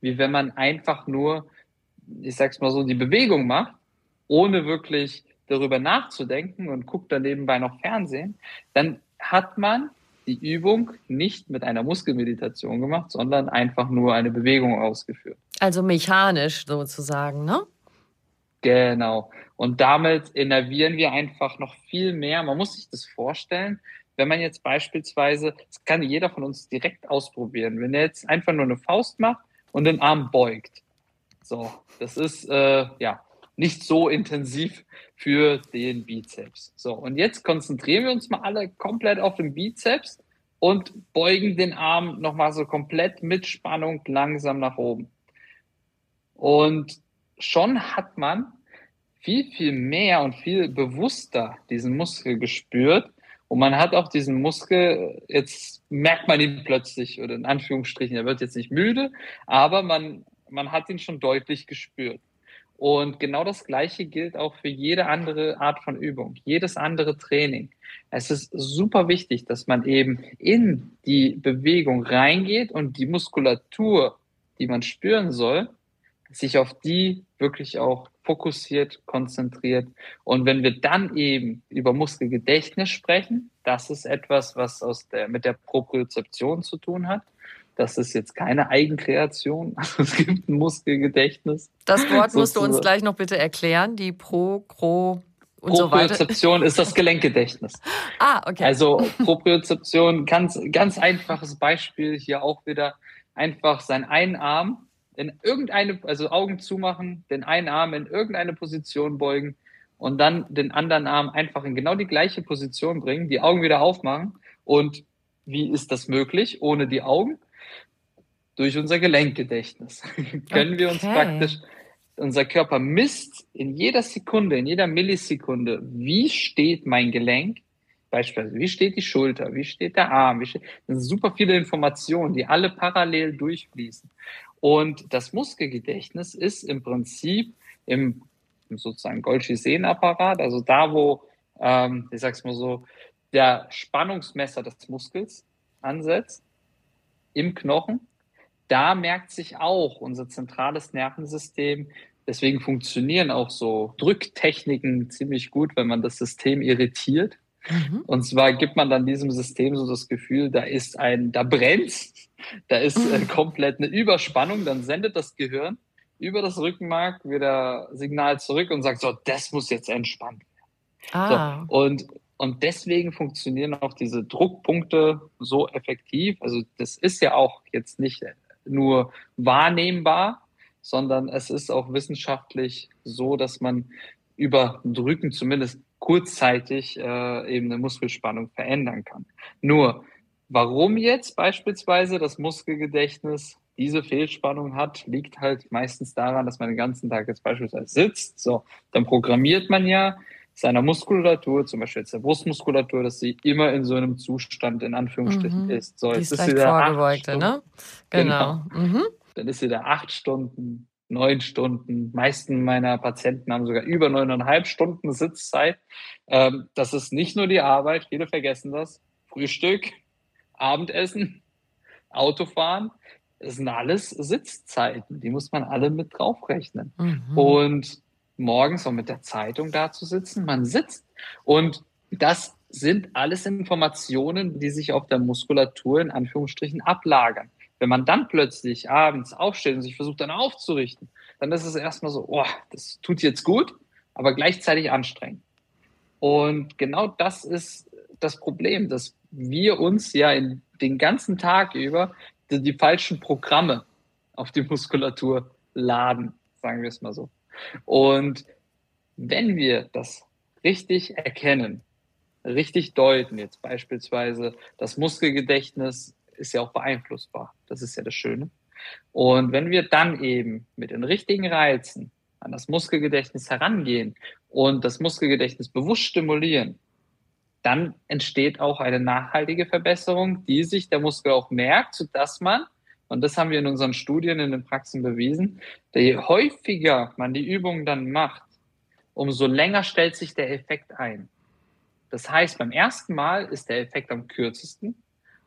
wie wenn man einfach nur, ich sag's mal so, die Bewegung macht, ohne wirklich darüber nachzudenken und guckt dann nebenbei noch Fernsehen, dann hat man die Übung nicht mit einer Muskelmeditation gemacht, sondern einfach nur eine Bewegung ausgeführt. Also mechanisch sozusagen, ne? Genau. Und damit innervieren wir einfach noch viel mehr. Man muss sich das vorstellen, wenn man jetzt beispielsweise, das kann jeder von uns direkt ausprobieren, wenn er jetzt einfach nur eine Faust macht und den Arm beugt. So, das ist äh, ja nicht so intensiv für den Bizeps. So, und jetzt konzentrieren wir uns mal alle komplett auf den Bizeps und beugen den Arm nochmal so komplett mit Spannung langsam nach oben. Und schon hat man viel, viel mehr und viel bewusster diesen Muskel gespürt. Und man hat auch diesen Muskel, jetzt merkt man ihn plötzlich, oder in Anführungsstrichen, er wird jetzt nicht müde, aber man, man hat ihn schon deutlich gespürt. Und genau das Gleiche gilt auch für jede andere Art von Übung, jedes andere Training. Es ist super wichtig, dass man eben in die Bewegung reingeht und die Muskulatur, die man spüren soll, sich auf die wirklich auch fokussiert, konzentriert. Und wenn wir dann eben über Muskelgedächtnis sprechen, das ist etwas, was aus der, mit der Propriozeption zu tun hat. Das ist jetzt keine Eigenkreation. es gibt ein Muskelgedächtnis. Das Wort musst du uns gleich noch bitte erklären. Die Pro, und Propriozeption so ist das Gelenkgedächtnis. ah, okay. Also Propriozeption, ganz, ganz einfaches Beispiel hier auch wieder. Einfach seinen einen Arm in irgendeine, also Augen zumachen, den einen Arm in irgendeine Position beugen und dann den anderen Arm einfach in genau die gleiche Position bringen, die Augen wieder aufmachen. Und wie ist das möglich ohne die Augen? Durch unser Gelenkgedächtnis. Können wir uns praktisch, unser Körper misst in jeder Sekunde, in jeder Millisekunde, wie steht mein Gelenk, beispielsweise, wie steht die Schulter, wie steht der Arm, wie steht, das sind super viele Informationen, die alle parallel durchfließen. Und das Muskelgedächtnis ist im Prinzip im, im sozusagen Golgi-Sehnenapparat, also da, wo, ähm, ich sag's mal so, der Spannungsmesser des Muskels ansetzt, im Knochen da merkt sich auch unser zentrales Nervensystem. Deswegen funktionieren auch so Drücktechniken ziemlich gut, wenn man das System irritiert. Mhm. Und zwar gibt man dann diesem System so das Gefühl, da ist ein, da brennt, da ist äh, komplett eine Überspannung, dann sendet das Gehirn über das Rückenmark wieder Signal zurück und sagt so, das muss jetzt entspannt werden. Ah. So, und, und deswegen funktionieren auch diese Druckpunkte so effektiv. Also das ist ja auch jetzt nicht nur wahrnehmbar, sondern es ist auch wissenschaftlich so, dass man über Drücken zumindest kurzzeitig äh, eben eine Muskelspannung verändern kann. Nur, warum jetzt beispielsweise das Muskelgedächtnis diese Fehlspannung hat, liegt halt meistens daran, dass man den ganzen Tag jetzt beispielsweise sitzt. So, dann programmiert man ja seiner Muskulatur, zum Beispiel jetzt der Brustmuskulatur, dass sie immer in so einem Zustand in Anführungsstrichen Mhm. ist. So, Die ist ist leicht vorgebeugte, ne? Stunden- Genau. Mhm. Dann ist sie da acht Stunden, neun Stunden. Meisten meiner Patienten haben sogar über neuneinhalb Stunden Sitzzeit. Ähm, das ist nicht nur die Arbeit, viele vergessen das. Frühstück, Abendessen, Autofahren, das sind alles Sitzzeiten. Die muss man alle mit draufrechnen. Mhm. Und morgens auch mit der Zeitung da zu sitzen, man sitzt. Und das sind alles Informationen, die sich auf der Muskulatur in Anführungsstrichen ablagern. Wenn man dann plötzlich abends aufsteht und sich versucht dann aufzurichten, dann ist es erstmal so, oh, das tut jetzt gut, aber gleichzeitig anstrengend. Und genau das ist das Problem, dass wir uns ja in den ganzen Tag über die, die falschen Programme auf die Muskulatur laden, sagen wir es mal so. Und wenn wir das richtig erkennen, richtig deuten, jetzt beispielsweise das Muskelgedächtnis ist ja auch beeinflussbar, das ist ja das Schöne. Und wenn wir dann eben mit den richtigen Reizen an das Muskelgedächtnis herangehen und das Muskelgedächtnis bewusst stimulieren, dann entsteht auch eine nachhaltige Verbesserung, die sich der Muskel auch merkt, sodass man, und das haben wir in unseren Studien in den Praxen bewiesen, je häufiger man die Übungen dann macht, umso länger stellt sich der Effekt ein. Das heißt, beim ersten Mal ist der Effekt am kürzesten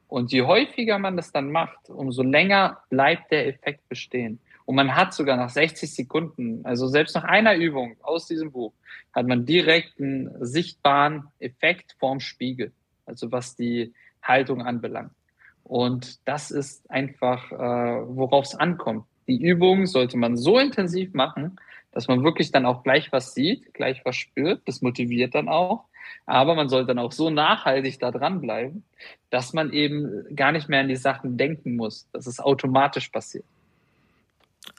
und je häufiger man das dann macht, umso länger bleibt der Effekt bestehen. Und man hat sogar nach 60 Sekunden, also selbst nach einer Übung aus diesem Buch, hat man direkt einen sichtbaren Effekt vorm Spiegel, also was die Haltung anbelangt. Und das ist einfach, äh, worauf es ankommt. Die Übung sollte man so intensiv machen, dass man wirklich dann auch gleich was sieht, gleich was spürt. Das motiviert dann auch. Aber man sollte dann auch so nachhaltig da dranbleiben, dass man eben gar nicht mehr an die Sachen denken muss, dass es automatisch passiert.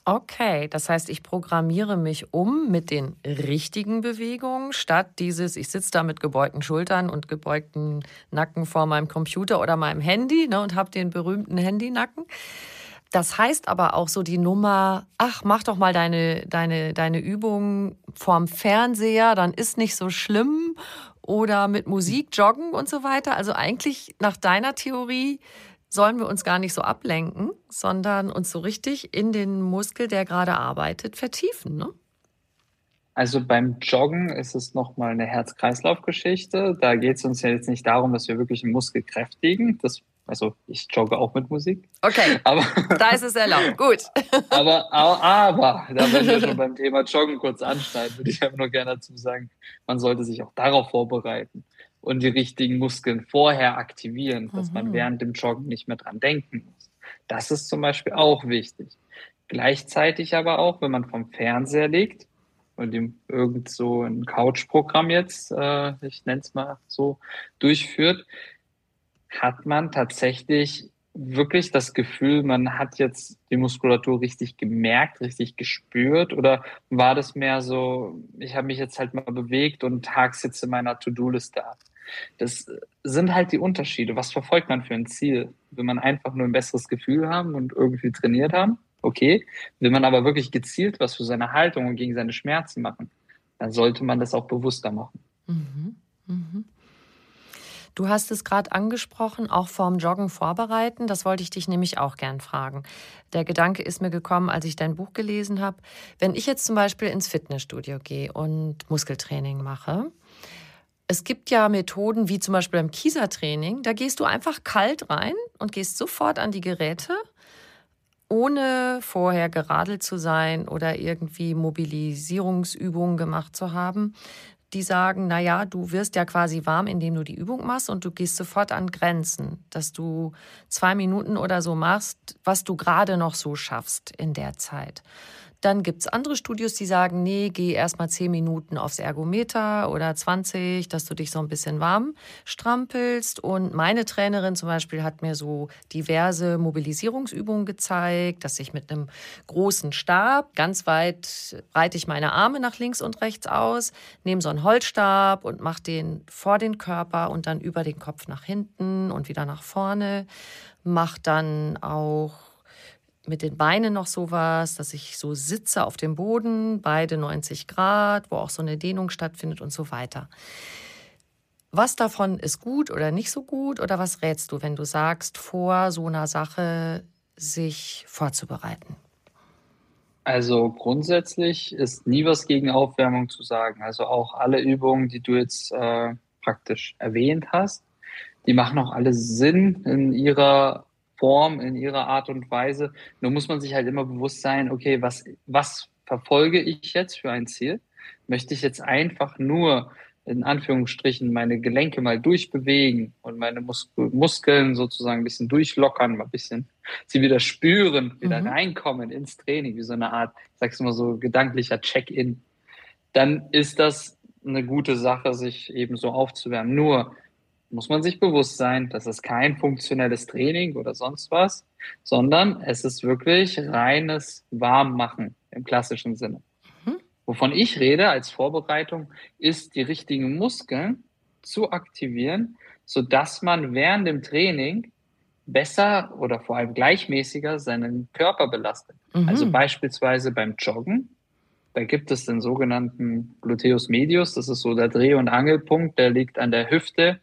Okay, das heißt, ich programmiere mich um mit den richtigen Bewegungen, statt dieses, ich sitze da mit gebeugten Schultern und gebeugten Nacken vor meinem Computer oder meinem Handy ne, und habe den berühmten Handynacken. Das heißt aber auch so die Nummer, ach, mach doch mal deine, deine, deine Übung vorm Fernseher, dann ist nicht so schlimm. Oder mit Musik joggen und so weiter. Also eigentlich nach deiner Theorie sollen wir uns gar nicht so ablenken, sondern uns so richtig in den Muskel, der gerade arbeitet, vertiefen. Ne? Also beim Joggen ist es nochmal eine Herz-Kreislauf-Geschichte. Da geht es uns ja jetzt nicht darum, dass wir wirklich einen Muskel kräftigen. Das, also ich jogge auch mit Musik. Okay, Aber, da ist es erlaubt. Gut. aber, aber, da wenn wir schon beim Thema Joggen kurz anschneiden, würde ich einfach nur gerne dazu sagen, man sollte sich auch darauf vorbereiten und die richtigen Muskeln vorher aktivieren, dass man Mhm. während dem Joggen nicht mehr dran denken muss. Das ist zum Beispiel auch wichtig. Gleichzeitig aber auch, wenn man vom Fernseher liegt und ihm irgend so ein Couch-Programm jetzt, äh, ich nenne es mal so, durchführt, hat man tatsächlich wirklich das Gefühl, man hat jetzt die Muskulatur richtig gemerkt, richtig gespürt? Oder war das mehr so, ich habe mich jetzt halt mal bewegt und hake jetzt in meiner To-Do-Liste ab? Das sind halt die Unterschiede. Was verfolgt man für ein Ziel? Will man einfach nur ein besseres Gefühl haben und irgendwie trainiert haben? Okay. Will man aber wirklich gezielt was für seine Haltung und gegen seine Schmerzen machen? Dann sollte man das auch bewusster machen. Mhm. Mhm. Du hast es gerade angesprochen, auch vorm Joggen vorbereiten. Das wollte ich dich nämlich auch gern fragen. Der Gedanke ist mir gekommen, als ich dein Buch gelesen habe. Wenn ich jetzt zum Beispiel ins Fitnessstudio gehe und Muskeltraining mache, es gibt ja Methoden wie zum Beispiel beim Kiesertraining, da gehst du einfach kalt rein und gehst sofort an die Geräte, ohne vorher geradelt zu sein oder irgendwie Mobilisierungsübungen gemacht zu haben die sagen, na ja, du wirst ja quasi warm, indem du die Übung machst und du gehst sofort an Grenzen, dass du zwei Minuten oder so machst, was du gerade noch so schaffst in der Zeit. Dann gibt es andere Studios, die sagen, nee, geh erst mal 10 Minuten aufs Ergometer oder 20, dass du dich so ein bisschen warm strampelst. Und meine Trainerin zum Beispiel hat mir so diverse Mobilisierungsübungen gezeigt, dass ich mit einem großen Stab ganz weit breite ich meine Arme nach links und rechts aus, nehme so einen Holzstab und mache den vor den Körper und dann über den Kopf nach hinten und wieder nach vorne. Mach dann auch mit den Beinen noch sowas, dass ich so sitze auf dem Boden, beide 90 Grad, wo auch so eine Dehnung stattfindet und so weiter. Was davon ist gut oder nicht so gut oder was rätst du, wenn du sagst, vor so einer Sache sich vorzubereiten? Also grundsätzlich ist nie was gegen Aufwärmung zu sagen. Also auch alle Übungen, die du jetzt äh, praktisch erwähnt hast, die machen auch alle Sinn in ihrer Form, in ihrer Art und Weise. Nur muss man sich halt immer bewusst sein, okay, was, was verfolge ich jetzt für ein Ziel? Möchte ich jetzt einfach nur in Anführungsstrichen meine Gelenke mal durchbewegen und meine Mus Muskeln sozusagen ein bisschen durchlockern, mal ein bisschen sie wieder spüren, wieder mhm. reinkommen ins Training, wie so eine Art, sag's mal so, gedanklicher Check-in, dann ist das eine gute Sache, sich eben so aufzuwärmen. Nur muss man sich bewusst sein, das ist kein funktionelles Training oder sonst was, sondern es ist wirklich reines Warmmachen im klassischen Sinne. Mhm. Wovon ich rede als Vorbereitung, ist die richtigen Muskeln zu aktivieren, so dass man während dem Training besser oder vor allem gleichmäßiger seinen Körper belastet. Mhm. Also beispielsweise beim Joggen, da gibt es den sogenannten Gluteus medius, das ist so der Dreh- und Angelpunkt, der liegt an der Hüfte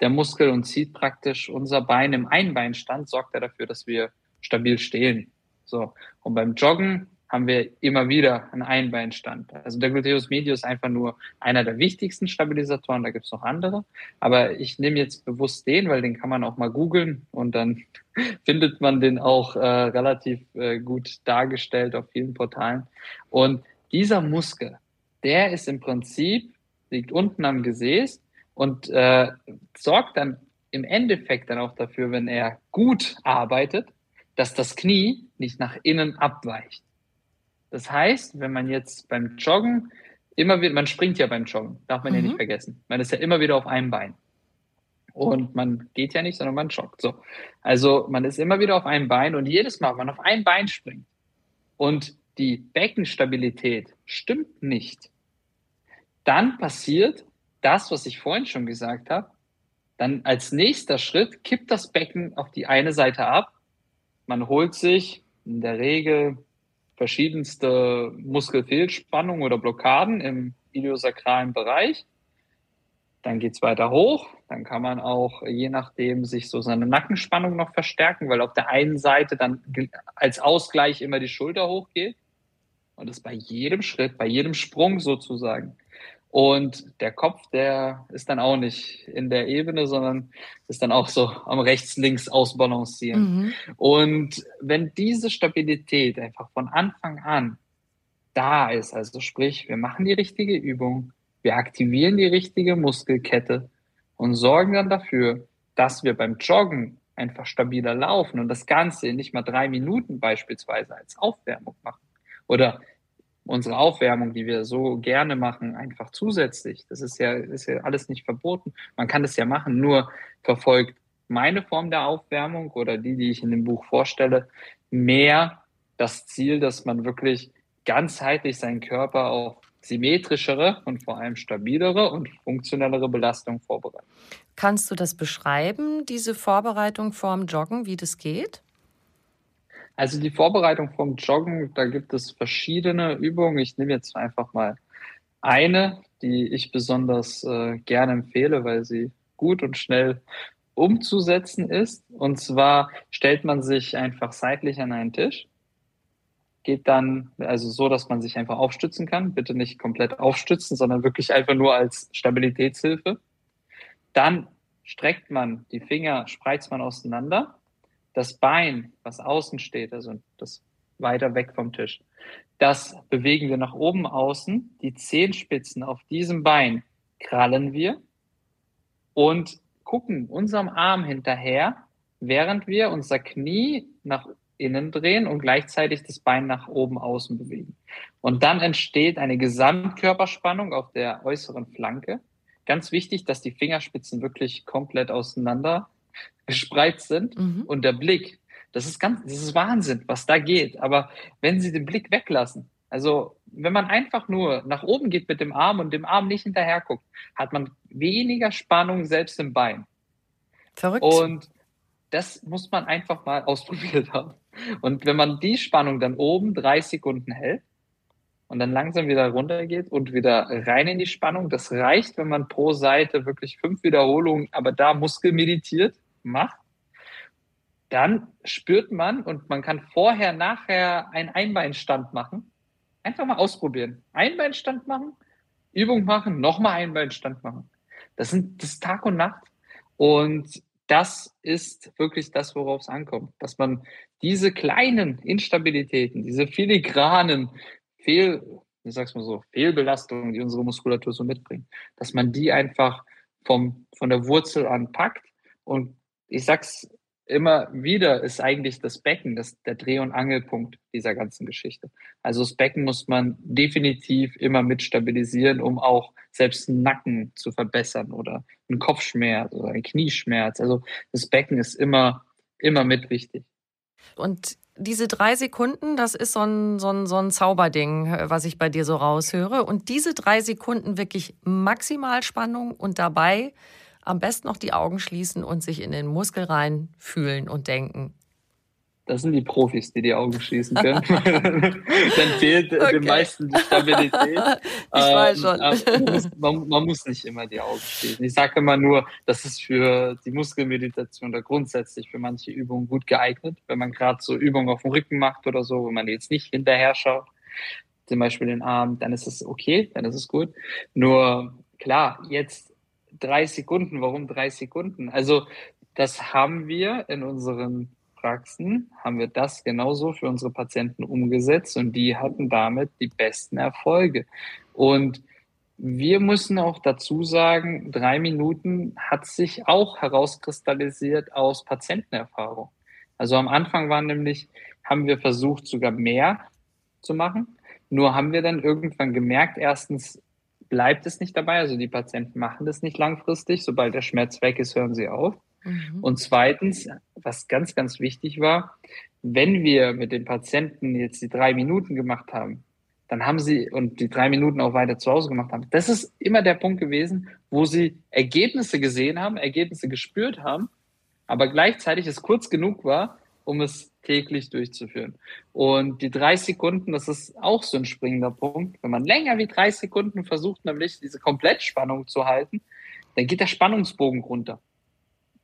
der Muskel und zieht praktisch unser Bein im Einbeinstand, sorgt er dafür, dass wir stabil stehen. So. Und beim Joggen haben wir immer wieder einen Einbeinstand. Also der Gluteus medius ist einfach nur einer der wichtigsten Stabilisatoren, da gibt es noch andere. Aber ich nehme jetzt bewusst den, weil den kann man auch mal googeln und dann findet man den auch äh, relativ äh, gut dargestellt auf vielen Portalen. Und dieser Muskel, der ist im Prinzip, liegt unten am Gesäß und äh, sorgt dann im Endeffekt dann auch dafür, wenn er gut arbeitet, dass das Knie nicht nach innen abweicht. Das heißt, wenn man jetzt beim Joggen immer wieder, man springt ja beim Joggen, darf man mhm. ja nicht mhm. vergessen. Man ist ja immer wieder auf einem Bein. Und man geht ja nicht, sondern man joggt. So. Also man ist immer wieder auf einem Bein und jedes Mal, wenn man auf ein Bein springt und die Beckenstabilität stimmt nicht, dann passiert, das, was ich vorhin schon gesagt habe, dann als nächster Schritt kippt das Becken auf die eine Seite ab. Man holt sich in der Regel verschiedenste Muskelfehlspannungen oder Blockaden im iliosakralen Bereich. Dann geht's weiter hoch. Dann kann man auch je nachdem sich so seine Nackenspannung noch verstärken, weil auf der einen Seite dann als Ausgleich immer die Schulter hochgeht. Und das bei jedem Schritt, bei jedem Sprung sozusagen. Und der Kopf, der ist dann auch nicht in der Ebene, sondern ist dann auch so am rechts-links ausbalancieren. Mhm. Und wenn diese Stabilität einfach von Anfang an da ist, also sprich, wir machen die richtige Übung, wir aktivieren die richtige Muskelkette und sorgen dann dafür, dass wir beim Joggen einfach stabiler laufen und das Ganze in nicht mal drei Minuten beispielsweise als Aufwärmung machen oder unsere Aufwärmung, die wir so gerne machen, einfach zusätzlich. Das ist ja, ist ja alles nicht verboten. Man kann das ja machen, nur verfolgt meine Form der Aufwärmung oder die, die ich in dem Buch vorstelle, mehr das Ziel, dass man wirklich ganzheitlich seinen Körper auf symmetrischere und vor allem stabilere und funktionellere Belastung vorbereitet. Kannst du das beschreiben, diese Vorbereitung vorm Joggen, wie das geht? Also die Vorbereitung vom Joggen, da gibt es verschiedene Übungen. Ich nehme jetzt einfach mal eine, die ich besonders äh, gerne empfehle, weil sie gut und schnell umzusetzen ist. Und zwar stellt man sich einfach seitlich an einen Tisch, geht dann, also so, dass man sich einfach aufstützen kann. Bitte nicht komplett aufstützen, sondern wirklich einfach nur als Stabilitätshilfe. Dann streckt man die Finger, spreizt man auseinander das Bein, was außen steht, also das weiter weg vom Tisch, das bewegen wir nach oben außen. Die Zehenspitzen auf diesem Bein krallen wir und gucken unserem Arm hinterher, während wir unser Knie nach innen drehen und gleichzeitig das Bein nach oben außen bewegen. Und dann entsteht eine Gesamtkörperspannung auf der äußeren Flanke. Ganz wichtig, dass die Fingerspitzen wirklich komplett auseinander gespreizt sind mhm. und der Blick, das ist ganz, das ist Wahnsinn, was da geht. Aber wenn Sie den Blick weglassen, also wenn man einfach nur nach oben geht mit dem Arm und dem Arm nicht hinterher guckt, hat man weniger Spannung selbst im Bein. Verrückt. Und das muss man einfach mal ausprobiert haben. Und wenn man die Spannung dann oben drei Sekunden hält und dann langsam wieder runter geht und wieder rein in die Spannung, das reicht, wenn man pro Seite wirklich fünf Wiederholungen, aber da muskelmeditiert macht, dann spürt man und man kann vorher, nachher einen Einbeinstand machen. Einfach mal ausprobieren. Einbeinstand machen, Übung machen, nochmal Einbeinstand machen. Das sind das Tag und Nacht. Und das ist wirklich das, worauf es ankommt, dass man diese kleinen Instabilitäten, diese filigranen Fehl, wie sag's mal so, Fehlbelastungen, die unsere Muskulatur so mitbringt, dass man die einfach vom, von der Wurzel an packt. Und ich sag's immer wieder, ist eigentlich das Becken, das, der Dreh- und Angelpunkt dieser ganzen Geschichte. Also das Becken muss man definitiv immer mit stabilisieren, um auch selbst einen Nacken zu verbessern oder einen Kopfschmerz oder einen Knieschmerz. Also das Becken ist immer, immer mit wichtig. Und diese drei Sekunden, das ist so ein, so, ein, so ein Zauberding, was ich bei dir so raushöre. Und diese drei Sekunden wirklich maximal Spannung und dabei am besten noch die Augen schließen und sich in den Muskel rein fühlen und denken. Das sind die Profis, die die Augen schließen können. Dann fehlt okay. den meisten die Stabilität. Ich ähm, weiß schon. Man muss, man, man muss, nicht immer die Augen schließen. Ich sage immer nur, das ist für die Muskelmeditation oder grundsätzlich für manche Übungen gut geeignet. Wenn man gerade so Übungen auf dem Rücken macht oder so, wo man jetzt nicht hinterher schaut, zum Beispiel den Arm, dann ist es okay, dann ist es gut. Nur klar, jetzt drei Sekunden. Warum drei Sekunden? Also das haben wir in unseren Praxen, haben wir das genauso für unsere Patienten umgesetzt und die hatten damit die besten Erfolge. Und wir müssen auch dazu sagen, drei Minuten hat sich auch herauskristallisiert aus Patientenerfahrung. Also am Anfang waren nämlich, haben wir versucht, sogar mehr zu machen. Nur haben wir dann irgendwann gemerkt, erstens, bleibt es nicht dabei. Also die Patienten machen das nicht langfristig. Sobald der Schmerz weg ist, hören sie auf. Mhm. Und zweitens, was ganz, ganz wichtig war, wenn wir mit den Patienten jetzt die drei Minuten gemacht haben, dann haben sie und die drei Minuten auch weiter zu Hause gemacht haben. Das ist immer der Punkt gewesen, wo sie Ergebnisse gesehen haben, Ergebnisse gespürt haben, aber gleichzeitig es kurz genug war, um es täglich durchzuführen. Und die drei Sekunden, das ist auch so ein springender Punkt. Wenn man länger wie drei Sekunden versucht, nämlich diese Komplettspannung zu halten, dann geht der Spannungsbogen runter.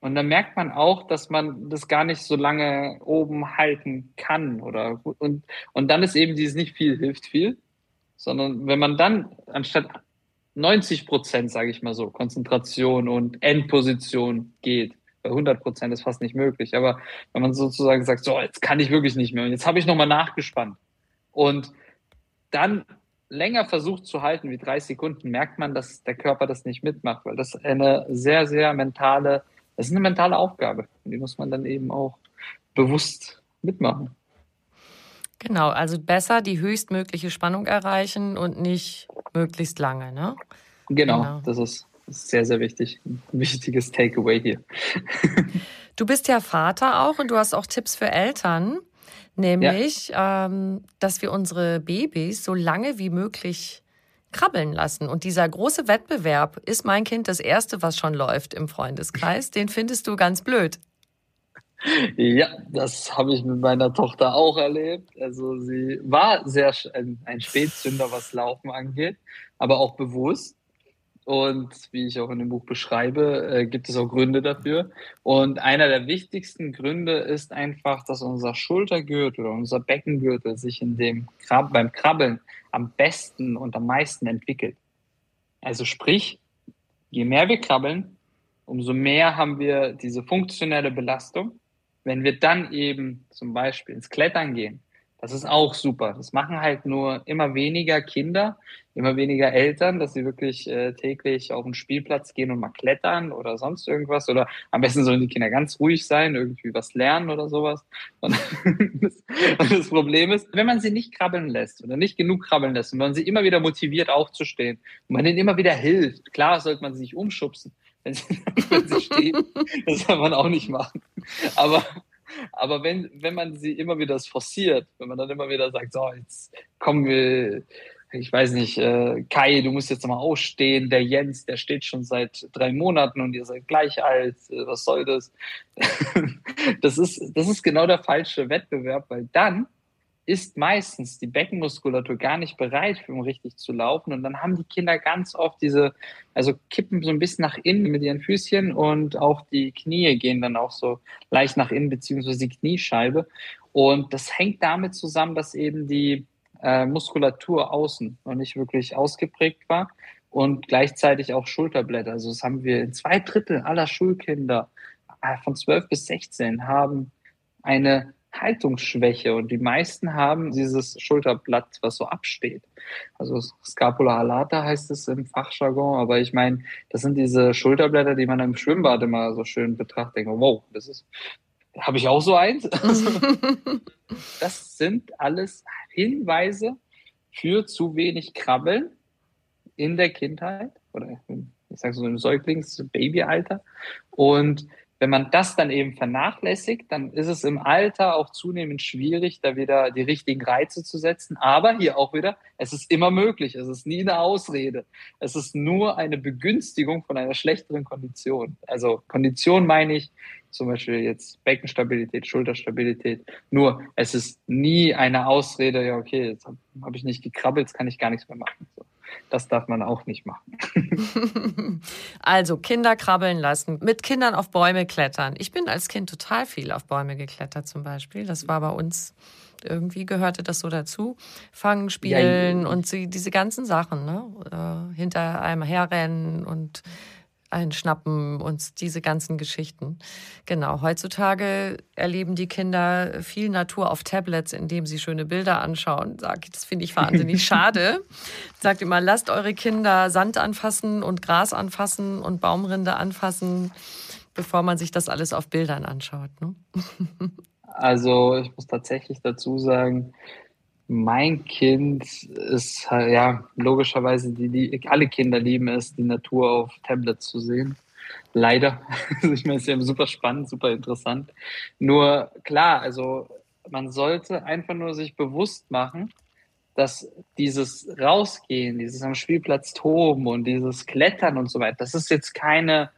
Und dann merkt man auch, dass man das gar nicht so lange oben halten kann oder und und dann ist eben dieses nicht viel hilft viel, sondern wenn man dann anstatt 90 Prozent, sage ich mal so, Konzentration und Endposition geht, 100 Prozent ist fast nicht möglich. Aber wenn man sozusagen sagt, so, jetzt kann ich wirklich nicht mehr und jetzt habe ich nochmal nachgespannt und dann länger versucht zu halten wie drei Sekunden, merkt man, dass der Körper das nicht mitmacht, weil das eine sehr, sehr mentale, das ist eine mentale Aufgabe. Und die muss man dann eben auch bewusst mitmachen. Genau, also besser die höchstmögliche Spannung erreichen und nicht möglichst lange, ne? Genau, genau. das ist sehr, sehr wichtig. Ein wichtiges Takeaway hier. Du bist ja Vater auch und du hast auch Tipps für Eltern, nämlich, ja. ähm, dass wir unsere Babys so lange wie möglich krabbeln lassen. Und dieser große Wettbewerb, ist mein Kind das Erste, was schon läuft im Freundeskreis, den findest du ganz blöd. Ja, das habe ich mit meiner Tochter auch erlebt. Also sie war sehr ein Spätzünder, was Laufen angeht, aber auch bewusst. Und wie ich auch in dem Buch beschreibe, äh, gibt es auch Gründe dafür. Und einer der wichtigsten Gründe ist einfach, dass unser Schultergürtel oder unser Beckengürtel sich in dem Krab beim Krabbeln am besten und am meisten entwickelt. Also sprich, je mehr wir krabbeln, umso mehr haben wir diese funktionelle Belastung. Wenn wir dann eben zum Beispiel ins Klettern gehen, Das ist auch super. Das machen halt nur immer weniger Kinder, immer weniger Eltern, dass sie wirklich äh, täglich auf den Spielplatz gehen und mal klettern oder sonst irgendwas. Oder am besten sollen die Kinder ganz ruhig sein, irgendwie was lernen oder sowas. Und das, und das Problem ist, wenn man sie nicht krabbeln lässt oder nicht genug krabbeln lässt und man sie immer wieder motiviert aufzustehen und man denen immer wieder hilft, klar sollte man sie nicht umschubsen, wenn sie, wenn sie stehen. Das soll man auch nicht machen. Aber aber wenn, wenn man sie immer wieder forciert, wenn man dann immer wieder sagt, so, jetzt kommen wir, ich weiß nicht, äh, Kai, du musst jetzt mal ausstehen, der Jens, der steht schon seit drei Monaten und ihr seid gleich alt, äh, was soll das? das, ist, das ist genau der falsche Wettbewerb, weil dann ist meistens die Beckenmuskulatur gar nicht bereit, um richtig zu laufen. Und dann haben die Kinder ganz oft diese, also kippen so ein bisschen nach innen mit ihren Füßchen und auch die Knie gehen dann auch so leicht nach innen, beziehungsweise die Kniescheibe. Und das hängt damit zusammen, dass eben die äh, Muskulatur außen noch nicht wirklich ausgeprägt war und gleichzeitig auch Schulterblätter. Also das haben wir in zwei Drittel aller Schulkinder äh, von 12 bis 16 haben eine Haltungsschwäche und die meisten haben dieses Schulterblatt, was so absteht. Also Scapula alata heißt es im Fachjargon, aber ich meine, das sind diese Schulterblätter, die man im Schwimmbad immer so schön betrachtet. Denke, wow, das ist, habe ich auch so eins? das sind alles Hinweise für zu wenig Krabbeln in der Kindheit oder ich sage so im Säuglings-Babyalter und wenn man das dann eben vernachlässigt, dann ist es im Alter auch zunehmend schwierig, da wieder die richtigen Reize zu setzen. Aber hier auch wieder, es ist immer möglich. Es ist nie eine Ausrede. Es ist nur eine Begünstigung von einer schlechteren Kondition. Also Kondition meine ich zum Beispiel jetzt Beckenstabilität, Schulterstabilität. Nur es ist nie eine Ausrede, ja okay, jetzt habe hab ich nicht gekrabbelt, jetzt kann ich gar nichts mehr machen. So. Das darf man auch nicht machen. also Kinder krabbeln lassen, mit Kindern auf Bäume klettern. Ich bin als Kind total viel auf Bäume geklettert zum Beispiel. Das war bei uns irgendwie gehörte das so dazu. Fangen, spielen ja, und sie, diese ganzen Sachen, ne? Äh, hinter einem herrennen und einschnappen und diese ganzen Geschichten. Genau, heutzutage erleben die Kinder viel Natur auf Tablets, indem sie schöne Bilder anschauen. Sag, das finde ich wahnsinnig schade. Sagt immer, lasst eure Kinder Sand anfassen und Gras anfassen und Baumrinde anfassen, bevor man sich das alles auf Bildern anschaut. Ne? Also ich muss tatsächlich dazu sagen, mein Kind ist ja logischerweise die, die alle Kinder lieben es, die Natur auf Tablets zu sehen. Leider. Also ich meine, es ist ja super spannend, super interessant. Nur klar, also man sollte einfach nur sich bewusst machen, dass dieses Rausgehen, dieses am Spielplatz toben und dieses Klettern und so weiter, das ist jetzt keine,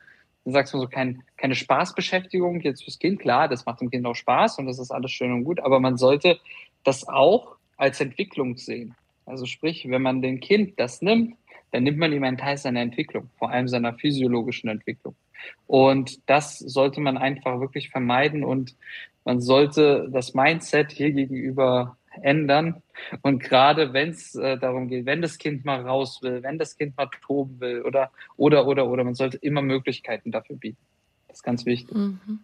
sagst du so, kein, keine Spaßbeschäftigung jetzt fürs Kind. Klar, das macht dem Kind auch Spaß und das ist alles schön und gut, aber man sollte das auch als Entwicklung sehen. Also sprich, wenn man dem Kind das nimmt, dann nimmt man ihm einen Teil seiner Entwicklung, vor allem seiner physiologischen Entwicklung. Und das sollte man einfach wirklich vermeiden und man sollte das Mindset hier gegenüber ändern. Und gerade wenn es äh, darum geht, wenn das Kind mal raus will, wenn das Kind mal toben will oder, oder, oder, oder, man sollte immer Möglichkeiten dafür bieten. Das ist ganz wichtig. Mhm.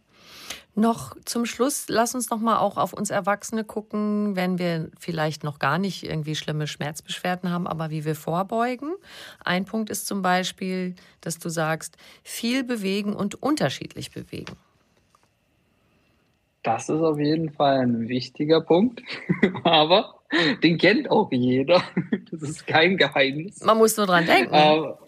Noch zum Schluss, lass uns noch mal auch auf uns Erwachsene gucken, wenn wir vielleicht noch gar nicht irgendwie schlimme Schmerzbeschwerden haben, aber wie wir vorbeugen. Ein Punkt ist zum Beispiel, dass du sagst, viel bewegen und unterschiedlich bewegen. Das ist auf jeden Fall ein wichtiger Punkt, aber den kennt auch jeder. Das ist kein Geheimnis. Man muss nur dran denken. Aber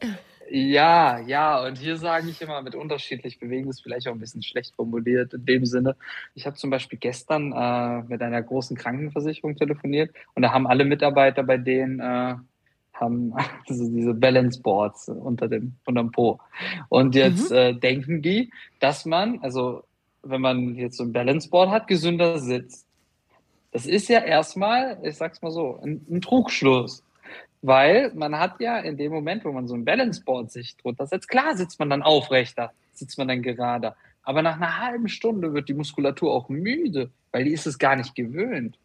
ja, ja, und hier sage ich immer, mit unterschiedlich bewegen ist vielleicht auch ein bisschen schlecht formuliert in dem Sinne. Ich habe zum Beispiel gestern äh, mit einer großen Krankenversicherung telefoniert und da haben alle Mitarbeiter bei denen äh, haben also diese Balance Boards unter dem unterm Po. Und jetzt mhm. äh, denken die, dass man, also wenn man jetzt so ein Balance Board hat, gesünder sitzt. Das ist ja erstmal, ich sag's mal so, ein, ein Trugschluss. Weil man hat ja in dem Moment, wo man so ein Balanceboard sich drunter setzt, klar sitzt man dann aufrechter, sitzt man dann gerader. Aber nach einer halben Stunde wird die Muskulatur auch müde, weil die ist es gar nicht gewöhnt.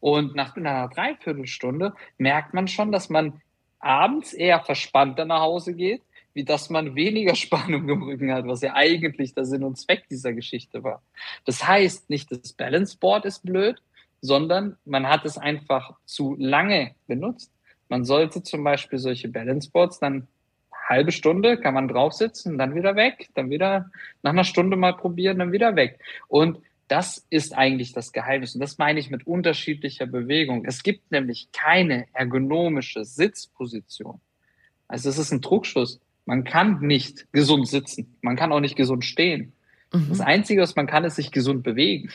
Und nach einer Dreiviertelstunde merkt man schon, dass man abends eher verspannter nach Hause geht, wie dass man weniger Spannung im Rücken hat, was ja eigentlich der Sinn und Zweck dieser Geschichte war. Das heißt, nicht das Balanceboard ist blöd, sondern man hat es einfach zu lange benutzt. Man sollte zum Beispiel solche Balance Boards dann halbe Stunde kann man drauf sitzen, dann wieder weg, dann wieder nach einer Stunde mal probieren, dann wieder weg. Und das ist eigentlich das Geheimnis. Und das meine ich mit unterschiedlicher Bewegung. Es gibt nämlich keine ergonomische Sitzposition. Also es ist ein Druckschluss. Man kann nicht gesund sitzen. Man kann auch nicht gesund stehen. Mhm. Das Einzige, was man kann, ist sich gesund bewegen.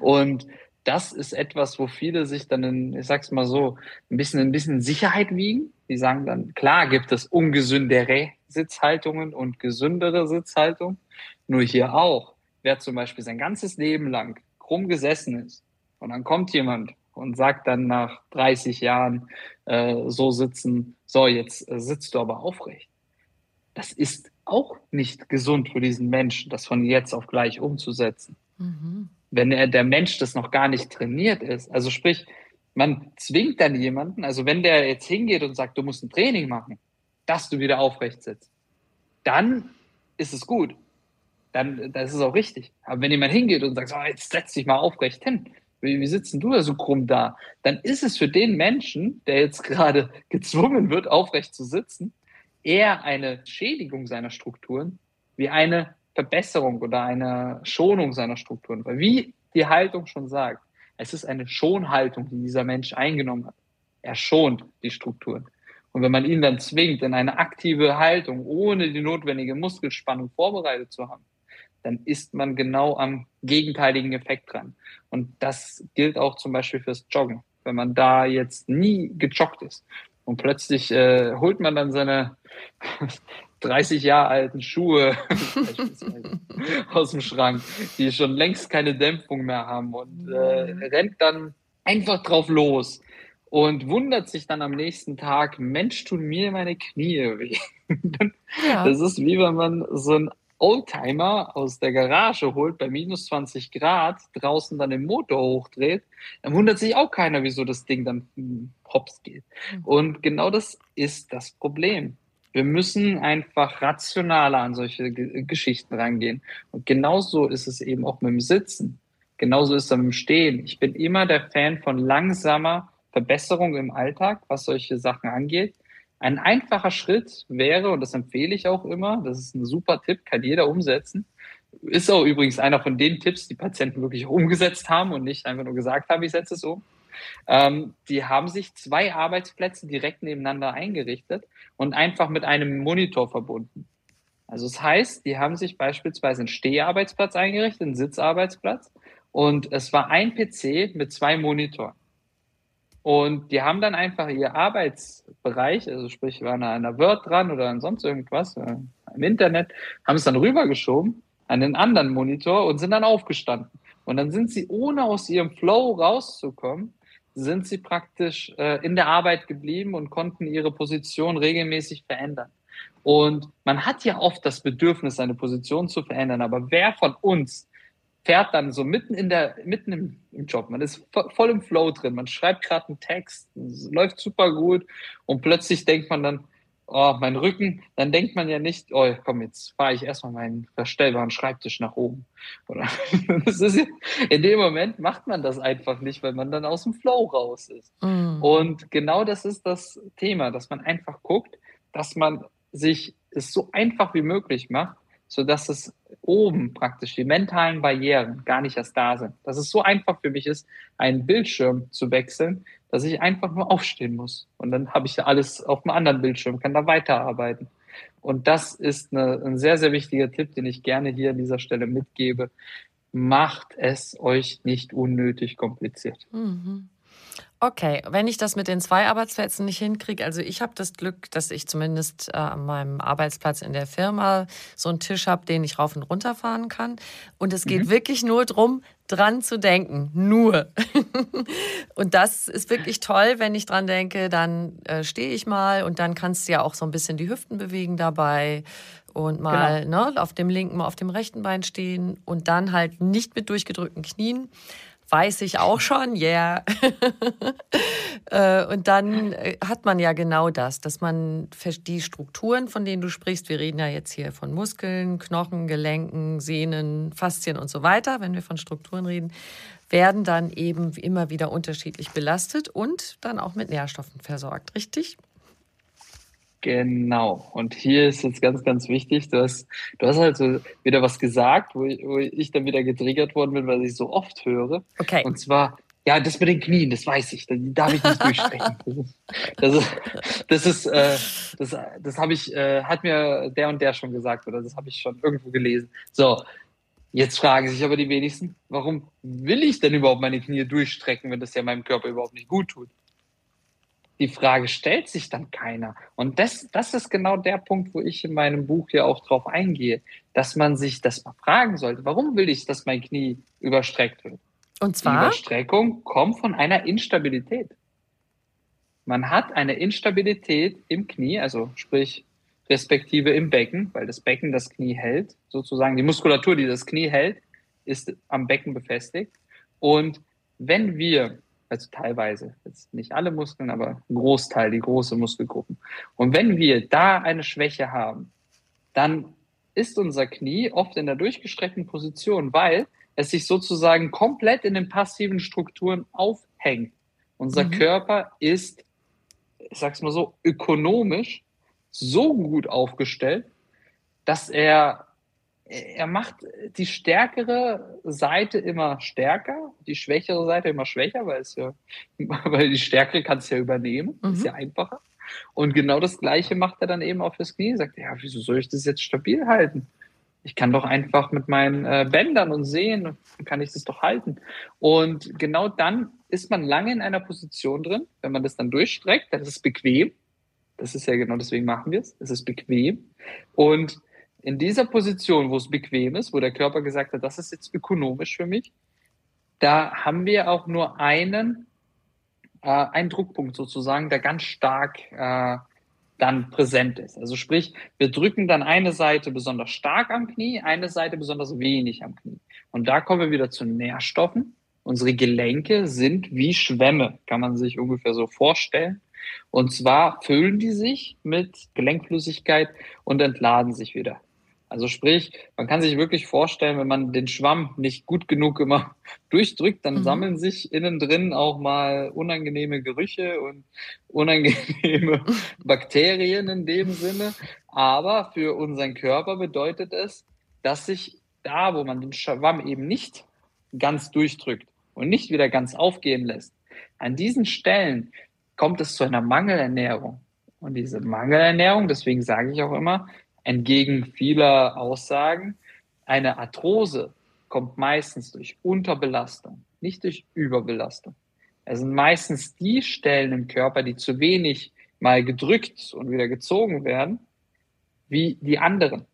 Und das ist etwas, wo viele sich dann, in, ich sag's mal so, ein bisschen, ein bisschen Sicherheit wiegen. Die sagen dann, klar gibt es ungesündere Sitzhaltungen und gesündere Sitzhaltungen. Nur hier auch wer zum Beispiel sein ganzes Leben lang krumm gesessen ist und dann kommt jemand und sagt dann nach 30 Jahren äh, so sitzen, so jetzt äh, sitzt du aber aufrecht. Das ist auch nicht gesund für diesen Menschen, das von jetzt auf gleich umzusetzen. Mhm. Wenn er der Mensch das noch gar nicht trainiert ist, also sprich, man zwingt dann jemanden, also wenn der jetzt hingeht und sagt, du musst ein Training machen, dass du wieder aufrecht sitzt, dann ist es gut dann das ist auch richtig. Aber wenn jemand hingeht und sagt, oh, jetzt setz dich mal aufrecht hin, wie, wie sitzen du da so krumm da? Dann ist es für den Menschen, der jetzt gerade gezwungen wird, aufrecht zu sitzen, eher eine Schädigung seiner Strukturen wie eine Verbesserung oder eine Schonung seiner Strukturen. Weil wie die Haltung schon sagt, es ist eine Schonhaltung, die dieser Mensch eingenommen hat. Er schont die Strukturen. Und wenn man ihn dann zwingt, in eine aktive Haltung, ohne die notwendige Muskelspannung vorbereitet zu haben, dann ist man genau am gegenteiligen Effekt dran. Und das gilt auch zum Beispiel fürs Joggen. Wenn man da jetzt nie gejoggt ist und plötzlich äh, holt man dann seine 30 Jahre alten Schuhe aus dem Schrank, die schon längst keine Dämpfung mehr haben und äh, mhm. rennt dann einfach drauf los und wundert sich dann am nächsten Tag, Mensch, tun mir meine Knie weh. ja. Das ist wie wenn man so ein Oldtimer aus der Garage holt bei minus 20 Grad, draußen dann den Motor hochdreht, dann wundert sich auch keiner, wieso das Ding dann hm, hops geht. Mhm. Und genau das ist das Problem. Wir müssen einfach rationaler an solche G Geschichten rangehen. Und genauso ist es eben auch mit dem Sitzen. Genauso ist es mit dem Stehen. Ich bin immer der Fan von langsamer Verbesserung im Alltag, was solche Sachen angeht. Ein einfacher Schritt wäre, und das empfehle ich auch immer, das ist ein super Tipp, kann jeder umsetzen. Ist auch übrigens einer von den Tipps, die Patienten wirklich umgesetzt haben und nicht einfach nur gesagt haben, ich setze es um. Ähm, die haben sich zwei Arbeitsplätze direkt nebeneinander eingerichtet und einfach mit einem Monitor verbunden. Also das heißt, die haben sich beispielsweise einen Steharbeitsplatz eingerichtet, einen Sitzarbeitsplatz und es war ein PC mit zwei Monitoren. Und die haben dann einfach ihr Arbeitsbereich, also sprich, waren an einer Word dran oder an sonst irgendwas, äh, im Internet, haben es dann rübergeschoben an den anderen Monitor und sind dann aufgestanden. Und dann sind sie, ohne aus ihrem Flow rauszukommen, sind sie praktisch äh, in der Arbeit geblieben und konnten ihre Position regelmäßig verändern. Und man hat ja oft das Bedürfnis, seine Position zu verändern, aber wer von uns fährt dann so mitten in der, mitten im, im Job. Man ist voll im Flow drin. Man schreibt gerade einen Text, läuft super gut und plötzlich denkt man dann, oh, mein Rücken, dann denkt man ja nicht, oh, komm, jetzt fahre ich erstmal meinen verstellbaren Schreibtisch nach oben. Ist, in dem Moment macht man das einfach nicht, weil man dann aus dem Flow raus ist. Mm. Und genau das ist das Thema, dass man einfach guckt, dass man sich es so einfach wie möglich macht, so dass es oben praktisch die mentalen Barrieren gar nicht erst da sind. Dass es so einfach für mich ist, einen Bildschirm zu wechseln, dass ich einfach nur aufstehen muss. Und dann habe ich alles auf einem anderen Bildschirm, kann da weiterarbeiten. Und das ist eine, ein sehr, sehr wichtiger Tipp, den ich gerne hier an dieser Stelle mitgebe. Macht es euch nicht unnötig kompliziert. Mhm. Okay, wenn ich das mit den zwei Arbeitsplätzen nicht hinkriege, also ich habe das Glück, dass ich zumindest äh, an meinem Arbeitsplatz in der Firma so einen Tisch habe, den ich rauf und runter fahren kann. Und es geht mhm. wirklich nur darum, dran zu denken. Nur. und das ist wirklich toll, wenn ich dran denke, dann äh, stehe ich mal und dann kannst du ja auch so ein bisschen die Hüften bewegen dabei und mal genau. ne, auf dem linken, mal auf dem rechten Bein stehen und dann halt nicht mit durchgedrückten Knien weiß ich auch schon, yeah. Äh, und dann äh, hat man ja genau das, dass man die Strukturen, von denen du sprichst, wir reden ja jetzt hier von Muskeln, Knochen, Gelenken, Sehnen, Faszien und so weiter, wenn wir von Strukturen reden, werden dann eben immer wieder unterschiedlich belastet und dann auch mit Nährstoffen versorgt, richtig? Genau. Und hier ist jetzt ganz, ganz wichtig, du hast, du hast halt so wieder was gesagt, wo ich, wo ich dann wieder getriggert worden bin, weil ich so oft höre. Okay. Und zwar, ja, das mit den Knien, das weiß ich, das darf ich nicht durchstrecken. Das ist, das ist, äh, das, das habe ich, äh, hat mir der und der schon gesagt oder das habe ich schon irgendwo gelesen. So, jetzt fragen sich aber die wenigsten, warum will ich denn überhaupt meine Knie durchstrecken, wenn das ja meinem Körper überhaupt nicht gut tut? Die Frage stellt sich dann keiner. Und das, das ist genau der Punkt, wo ich in meinem Buch hier auch drauf eingehe, dass man sich das mal fragen sollte. Warum will ich, dass mein Knie überstreckt wird? Und zwar? Die Überstreckung kommt von einer Instabilität. Man hat eine Instabilität im Knie, also sprich respektive im Becken, weil das Becken das Knie hält, sozusagen die Muskulatur, die das Knie hält, ist am Becken befestigt. Und wenn wir also teilweise, jetzt nicht alle Muskeln, aber ein Großteil, die große Muskelgruppen. Und wenn wir da eine Schwäche haben, dann ist unser Knie oft in der durchgestreckten Position, weil es sich sozusagen komplett in den passiven Strukturen aufhängt. Unser mhm. Körper ist, ich sag's mal so, ökonomisch so gut aufgestellt, dass er er macht die stärkere Seite immer stärker, die schwächere Seite immer schwächer, weil es ja, weil die stärkere kann es ja übernehmen, mhm. ist ja einfacher. Und genau das Gleiche macht er dann eben auf das Knie. Sagt, ja, wieso soll ich das jetzt stabil halten? Ich kann doch einfach mit meinen äh, Bändern und Sehen, kann ich das doch halten. Und genau dann ist man lange in einer Position drin, wenn man das dann durchstreckt, dann ist es bequem. Das ist ja genau deswegen machen wir es. Es ist bequem. Und in dieser Position, wo es bequem ist, wo der Körper gesagt hat, das ist jetzt ökonomisch für mich, da haben wir auch nur einen, äh, einen Druckpunkt sozusagen, der ganz stark äh, dann präsent ist. Also sprich, wir drücken dann eine Seite besonders stark am Knie, eine Seite besonders wenig am Knie. Und da kommen wir wieder zu Nährstoffen. Unsere Gelenke sind wie Schwämme, kann man sich ungefähr so vorstellen. Und zwar füllen die sich mit Gelenkflüssigkeit und entladen sich wieder. Also sprich, man kann sich wirklich vorstellen, wenn man den Schwamm nicht gut genug immer durchdrückt, dann mhm. sammeln sich innen drin auch mal unangenehme Gerüche und unangenehme Bakterien in dem Sinne. Aber für unseren Körper bedeutet es, dass sich da, wo man den Schwamm eben nicht ganz durchdrückt und nicht wieder ganz aufgehen lässt, an diesen Stellen kommt es zu einer Mangelernährung. Und diese Mangelernährung, deswegen sage ich auch immer, entgegen vieler Aussagen. Eine Arthrose kommt meistens durch Unterbelastung, nicht durch Überbelastung. Es sind meistens die Stellen im Körper, die zu wenig mal gedrückt und wieder gezogen werden, wie die anderen.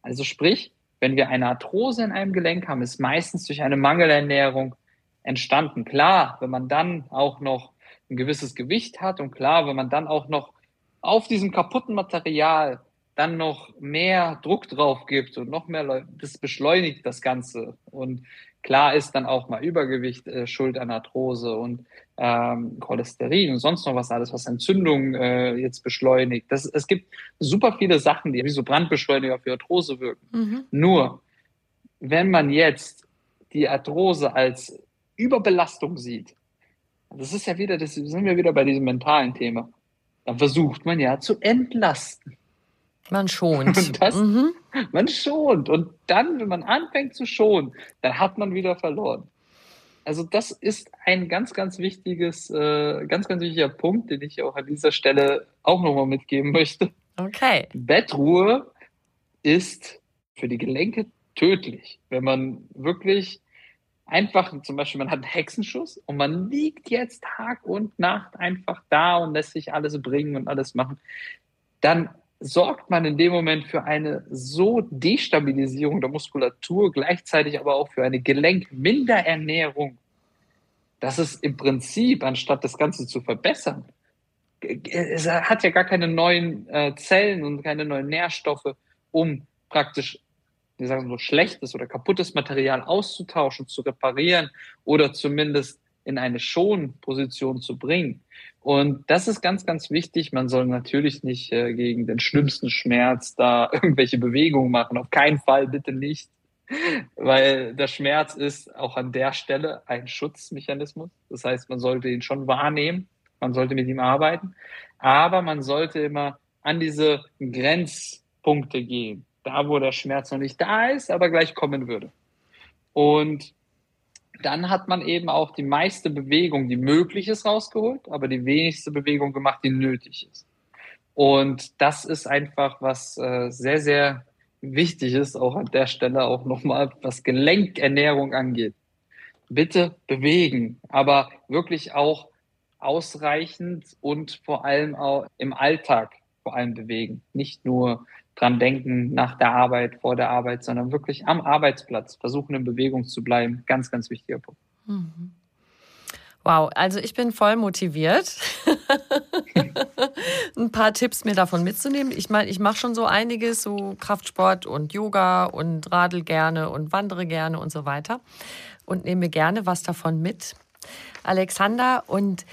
Also sprich, wenn wir eine Arthrose in einem Gelenk haben, ist meistens durch eine Mangelernährung entstanden. Klar, wenn man dann auch noch ein gewisses Gewicht hat und klar, wenn man dann auch noch auf diesem kaputten Material dann noch mehr Druck drauf gibt und noch mehr Leute, das beschleunigt das Ganze. Und klar ist dann auch mal Übergewicht äh, Schuld an Arthrose und ähm, Cholesterin und sonst noch was alles, was Entzündungen äh, jetzt beschleunigt. Das, es gibt super viele Sachen, die wie so Brandbeschleuniger für Arthrose wirken. Mhm. Nur, wenn man jetzt die Arthrose als Überbelastung sieht, das ist ja wieder, das sind wir wieder bei diesem mentalen Thema, dann versucht man ja zu entlasten. Man schont. Und das, mhm. Man schont. Und dann, wenn man anfängt zu schonen, dann hat man wieder verloren. Also das ist ein ganz, ganz wichtiges, äh, ganz, ganz wichtiger Punkt, den ich auch an dieser Stelle auch nochmal mitgeben möchte. Okay. Bettruhe ist für die Gelenke tödlich. Wenn man wirklich einfach, zum Beispiel, man hat einen Hexenschuss und man liegt jetzt Tag und Nacht einfach da und lässt sich alles bringen und alles machen, dann sorgt man in dem Moment für eine so Destabilisierung der Muskulatur, gleichzeitig aber auch für eine Gelenkminderernährung, dass es im Prinzip, anstatt das Ganze zu verbessern, es hat ja gar keine neuen äh, Zellen und keine neuen Nährstoffe, um praktisch, wie sagen so, schlechtes oder kaputtes Material auszutauschen, zu reparieren oder zumindest in eine Schonposition zu bringen. Und das ist ganz, ganz wichtig. Man soll natürlich nicht äh, gegen den schlimmsten Schmerz da irgendwelche Bewegungen machen. Auf keinen Fall, bitte nicht. weil der Schmerz ist auch an der Stelle ein Schutzmechanismus. Das heißt, man sollte ihn schon wahrnehmen, man sollte mit ihm arbeiten, aber man sollte immer an diese Grenzpunkte gehen, da wo der Schmerz noch nicht da ist, aber gleich kommen würde. Und dann hat man eben auch die meiste Bewegung, die möglich ist, rausgeholt, aber die wenigste Bewegung gemacht, die nötig ist. Und das ist einfach was äh, sehr, sehr wichtig ist, auch an der Stelle auch nochmal, was Gelenkernährung angeht. Bitte bewegen, aber wirklich auch ausreichend und vor allem auch im Alltag vor allem bewegen. Nicht nur dran denken nach der Arbeit, vor der Arbeit, sondern wirklich am Arbeitsplatz versuchen in Bewegung zu bleiben. Ganz, ganz wichtiger Punkt. Mhm. Wow, also ich bin voll motiviert, ein paar Tipps mir davon mitzunehmen. Ich meine, ich mache schon so einiges, so Kraftsport und Yoga und radel gerne und wandere gerne und so weiter und nehme gerne was davon mit. Alexander, und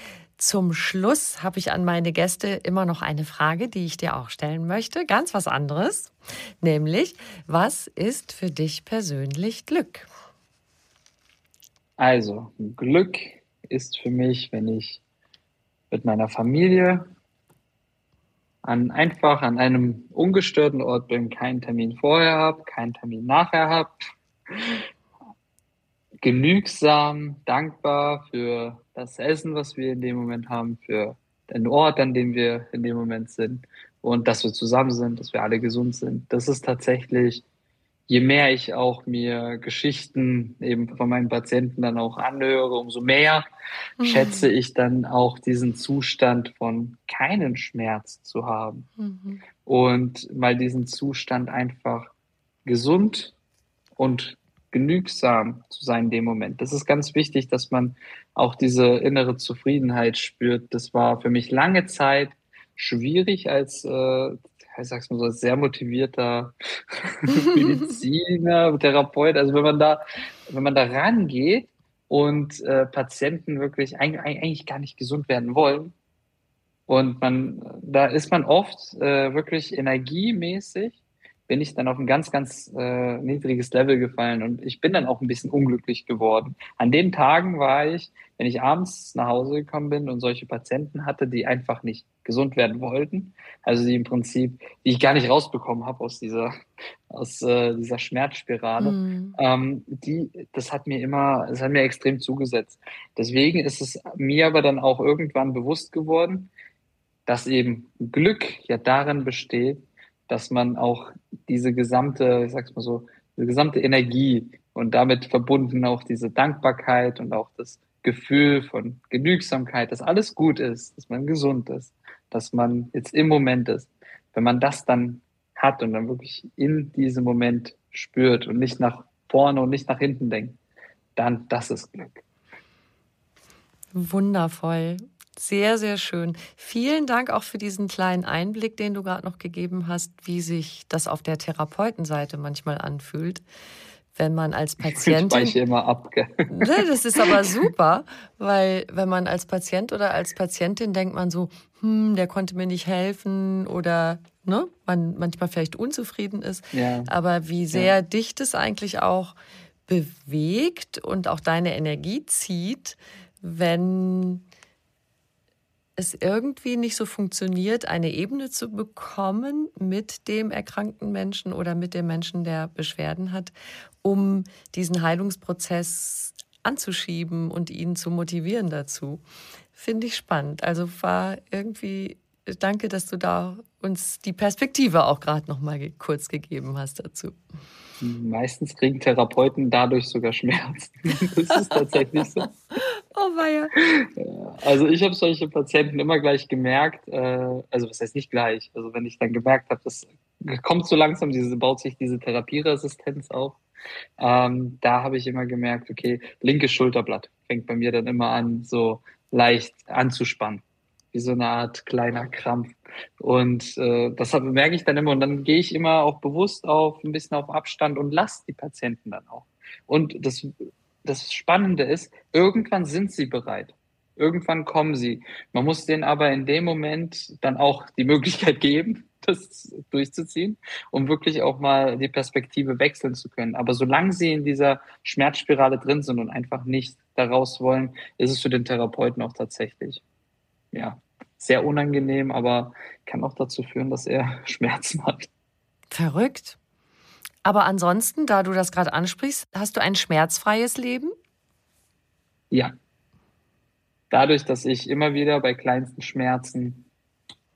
zum Schluss habe ich an meine Gäste immer noch eine Frage, die ich dir auch stellen möchte. Ganz was anderes, nämlich, was ist für dich persönlich Glück? Also, Glück ist für mich, wenn ich mit meiner Familie an einfach an einem ungestörten Ort bin, keinen Termin vorher habe, keinen Termin nachher habe, genügsam, dankbar für das Essen, was wir in dem Moment haben, für den Ort, an dem wir in dem Moment sind und dass wir zusammen sind, dass wir alle gesund sind. Das ist tatsächlich je mehr ich auch mir Geschichten eben von meinen Patienten dann auch anhöre, umso mehr mhm. schätze ich dann auch diesen Zustand von keinen Schmerz zu haben. Mhm. Und mal diesen Zustand einfach gesund und genügsam zu sein in dem Moment. Das ist ganz wichtig, dass man auch diese innere Zufriedenheit spürt. Das war für mich lange Zeit schwierig als äh, ich sag's mal so, sehr motivierter Mediziner, Therapeut. Also wenn man da, wenn man da rangeht und äh, Patienten wirklich eigentlich gar nicht gesund werden wollen, und man, da ist man oft äh, wirklich energiemäßig bin ich dann auf ein ganz, ganz äh, niedriges Level gefallen und ich bin dann auch ein bisschen unglücklich geworden. An den Tagen war ich, wenn ich abends nach Hause gekommen bin und solche Patienten hatte, die einfach nicht gesund werden wollten, also die im Prinzip, die ich gar nicht rausbekommen habe aus dieser, aus äh, dieser Schmerzspirale, mhm. ähm, die, das hat mir immer, das hat mir extrem zugesetzt. Deswegen ist es mir aber dann auch irgendwann bewusst geworden, dass eben Glück ja darin besteht, dass man auch diese gesamte, ich sag's mal so, diese gesamte Energie und damit verbunden auch diese Dankbarkeit und auch das Gefühl von Genügsamkeit, dass alles gut ist, dass man gesund ist, dass man jetzt im Moment ist. Wenn man das dann hat und dann wirklich in diesem Moment spürt und nicht nach vorne und nicht nach hinten denkt, dann das ist Glück. Wundervoll. Sehr, sehr schön. Vielen Dank auch für diesen kleinen Einblick, den du gerade noch gegeben hast, wie sich das auf der Therapeutenseite manchmal anfühlt, wenn man als Patientin. Ich immer ab. Ne, das ist aber super, weil wenn man als Patient oder als Patientin denkt man so, hm, der konnte mir nicht helfen oder ne, man manchmal vielleicht unzufrieden ist. Ja. Aber wie sehr ja. dich das eigentlich auch bewegt und auch deine Energie zieht, wenn es irgendwie nicht so funktioniert, eine Ebene zu bekommen mit dem erkrankten Menschen oder mit dem Menschen, der Beschwerden hat, um diesen Heilungsprozess anzuschieben und ihn zu motivieren dazu. Finde ich spannend. Also war irgendwie, danke, dass du da uns die Perspektive auch gerade noch mal kurz gegeben hast dazu. Meistens kriegen Therapeuten dadurch sogar Schmerzen. Das ist tatsächlich so. Oh weia. Also ich habe solche Patienten immer gleich gemerkt, äh, also was heißt nicht gleich, also wenn ich dann gemerkt habe, das kommt so langsam, diese, baut sich diese Therapieresistenz auf, ähm, da habe ich immer gemerkt, okay, linkes Schulterblatt fängt bei mir dann immer an, so leicht anzuspannen, wie so eine Art kleiner Krampf. Und äh, das merke ich dann immer und dann gehe ich immer auch bewusst auf ein bisschen auf Abstand und lasse die Patienten dann auch. Und das das Spannende ist, irgendwann sind sie bereit. Irgendwann kommen sie. Man muss denen aber in dem Moment dann auch die Möglichkeit geben, das durchzuziehen, um wirklich auch mal die Perspektive wechseln zu können. Aber solange sie in dieser Schmerzspirale drin sind und einfach nicht daraus wollen, ist es für den Therapeuten auch tatsächlich, ja, sehr unangenehm, aber kann auch dazu führen, dass er Schmerzen hat. Verrückt. Aber ansonsten, da du das gerade ansprichst, hast du ein schmerzfreies Leben? Ja. Dadurch, dass ich immer wieder bei kleinsten Schmerzen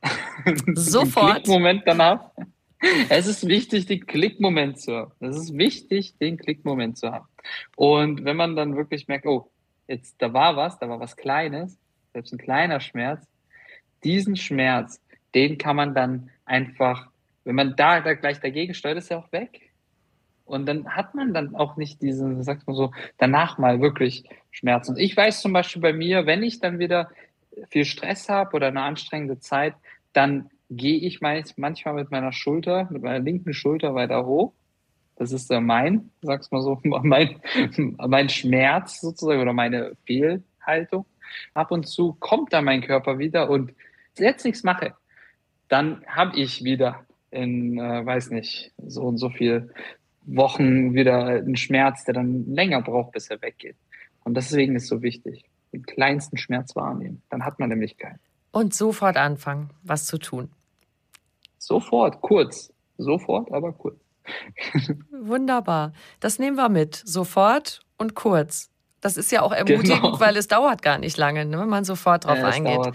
sofort Klickmoment danach. Es ist wichtig, den Klickmoment zu haben. Es ist wichtig, den Klickmoment zu haben. Und wenn man dann wirklich merkt, oh, jetzt da war was, da war was Kleines, selbst ein kleiner Schmerz, diesen Schmerz, den kann man dann einfach, wenn man da, da gleich dagegen steuert, ist er auch weg. Und dann hat man dann auch nicht diesen, sagst mal so, danach mal wirklich Schmerzen. Ich weiß zum Beispiel bei mir, wenn ich dann wieder viel Stress habe oder eine anstrengende Zeit, dann gehe ich manchmal mit meiner Schulter, mit meiner linken Schulter weiter hoch. Das ist äh, mein, sag's mal so, mein, mein Schmerz sozusagen oder meine Fehlhaltung. Ab und zu kommt dann mein Körper wieder und jetzt nichts mache, dann habe ich wieder in, äh, weiß nicht, so und so viel Wochen wieder einen Schmerz, der dann länger braucht, bis er weggeht. Und deswegen ist es so wichtig, den kleinsten Schmerz wahrnehmen. Dann hat man nämlich keinen. Und sofort anfangen, was zu tun. Sofort, kurz. Sofort, aber kurz. Wunderbar. Das nehmen wir mit. Sofort und kurz. Das ist ja auch ermutigend, genau. weil es dauert gar nicht lange, ne, wenn man sofort drauf ja, eingeht.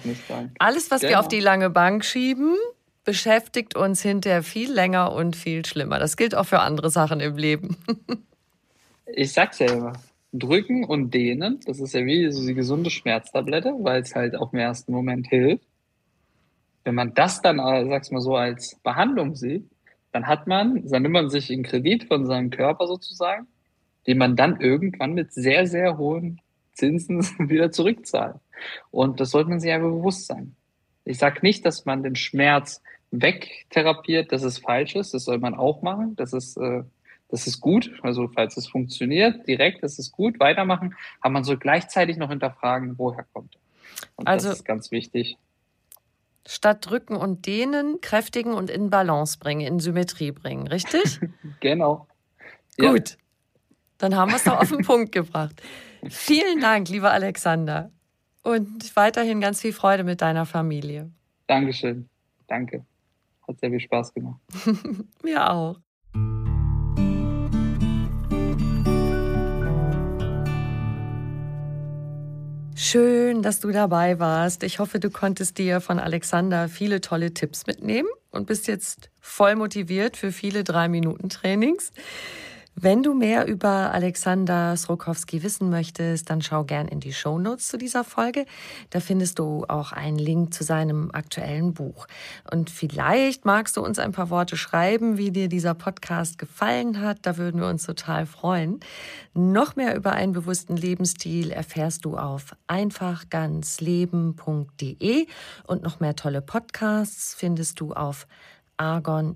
Alles, was genau. wir auf die lange Bank schieben, beschäftigt uns hinterher viel länger und viel schlimmer. Das gilt auch für andere Sachen im Leben. ich sag's ja immer. Drücken und dehnen, das ist ja wie so die gesunde Schmerztablette, weil es halt auch im ersten Moment hilft. Wenn man das dann, äh, sag's mal so, als Behandlung sieht, dann hat man, dann nimmt man sich in Kredit von seinem Körper sozusagen, den man dann irgendwann mit sehr, sehr hohen Zinsen wieder zurückzahlt. Und das sollte man sich einfach bewusst sein. Ich sage nicht, dass man den Schmerz wegtherapiert, dass es falsch ist. Das soll man auch machen. Das ist, äh, das ist gut. Also falls es funktioniert, direkt, das ist gut. Weitermachen. Aber man soll gleichzeitig noch hinterfragen, woher kommt. Und also, das ist ganz wichtig. Statt drücken und dehnen, kräftigen und in Balance bringen, in Symmetrie bringen, richtig? genau. Gut. Ja. Dann haben wir es doch auf den Punkt gebracht. Vielen Dank, lieber Alexander. Und weiterhin ganz viel Freude mit deiner Familie. Dankeschön. Danke. Hat sehr viel Spaß gemacht. Mir auch. Schön, dass du dabei warst. Ich hoffe, du konntest dir von Alexander viele tolle Tipps mitnehmen und bist jetzt voll motiviert für viele Drei-Minuten-Trainings. Wenn du mehr über Alexander Srokowski wissen möchtest, dann schau gern in die Show Notes zu dieser Folge. Da findest du auch einen Link zu seinem aktuellen Buch. Und vielleicht magst du uns ein paar Worte schreiben, wie dir dieser Podcast gefallen hat. Da würden wir uns total freuen. Noch mehr über einen bewussten Lebensstil erfährst du auf einfachganzleben.de und noch mehr tolle Podcasts findest du auf argon-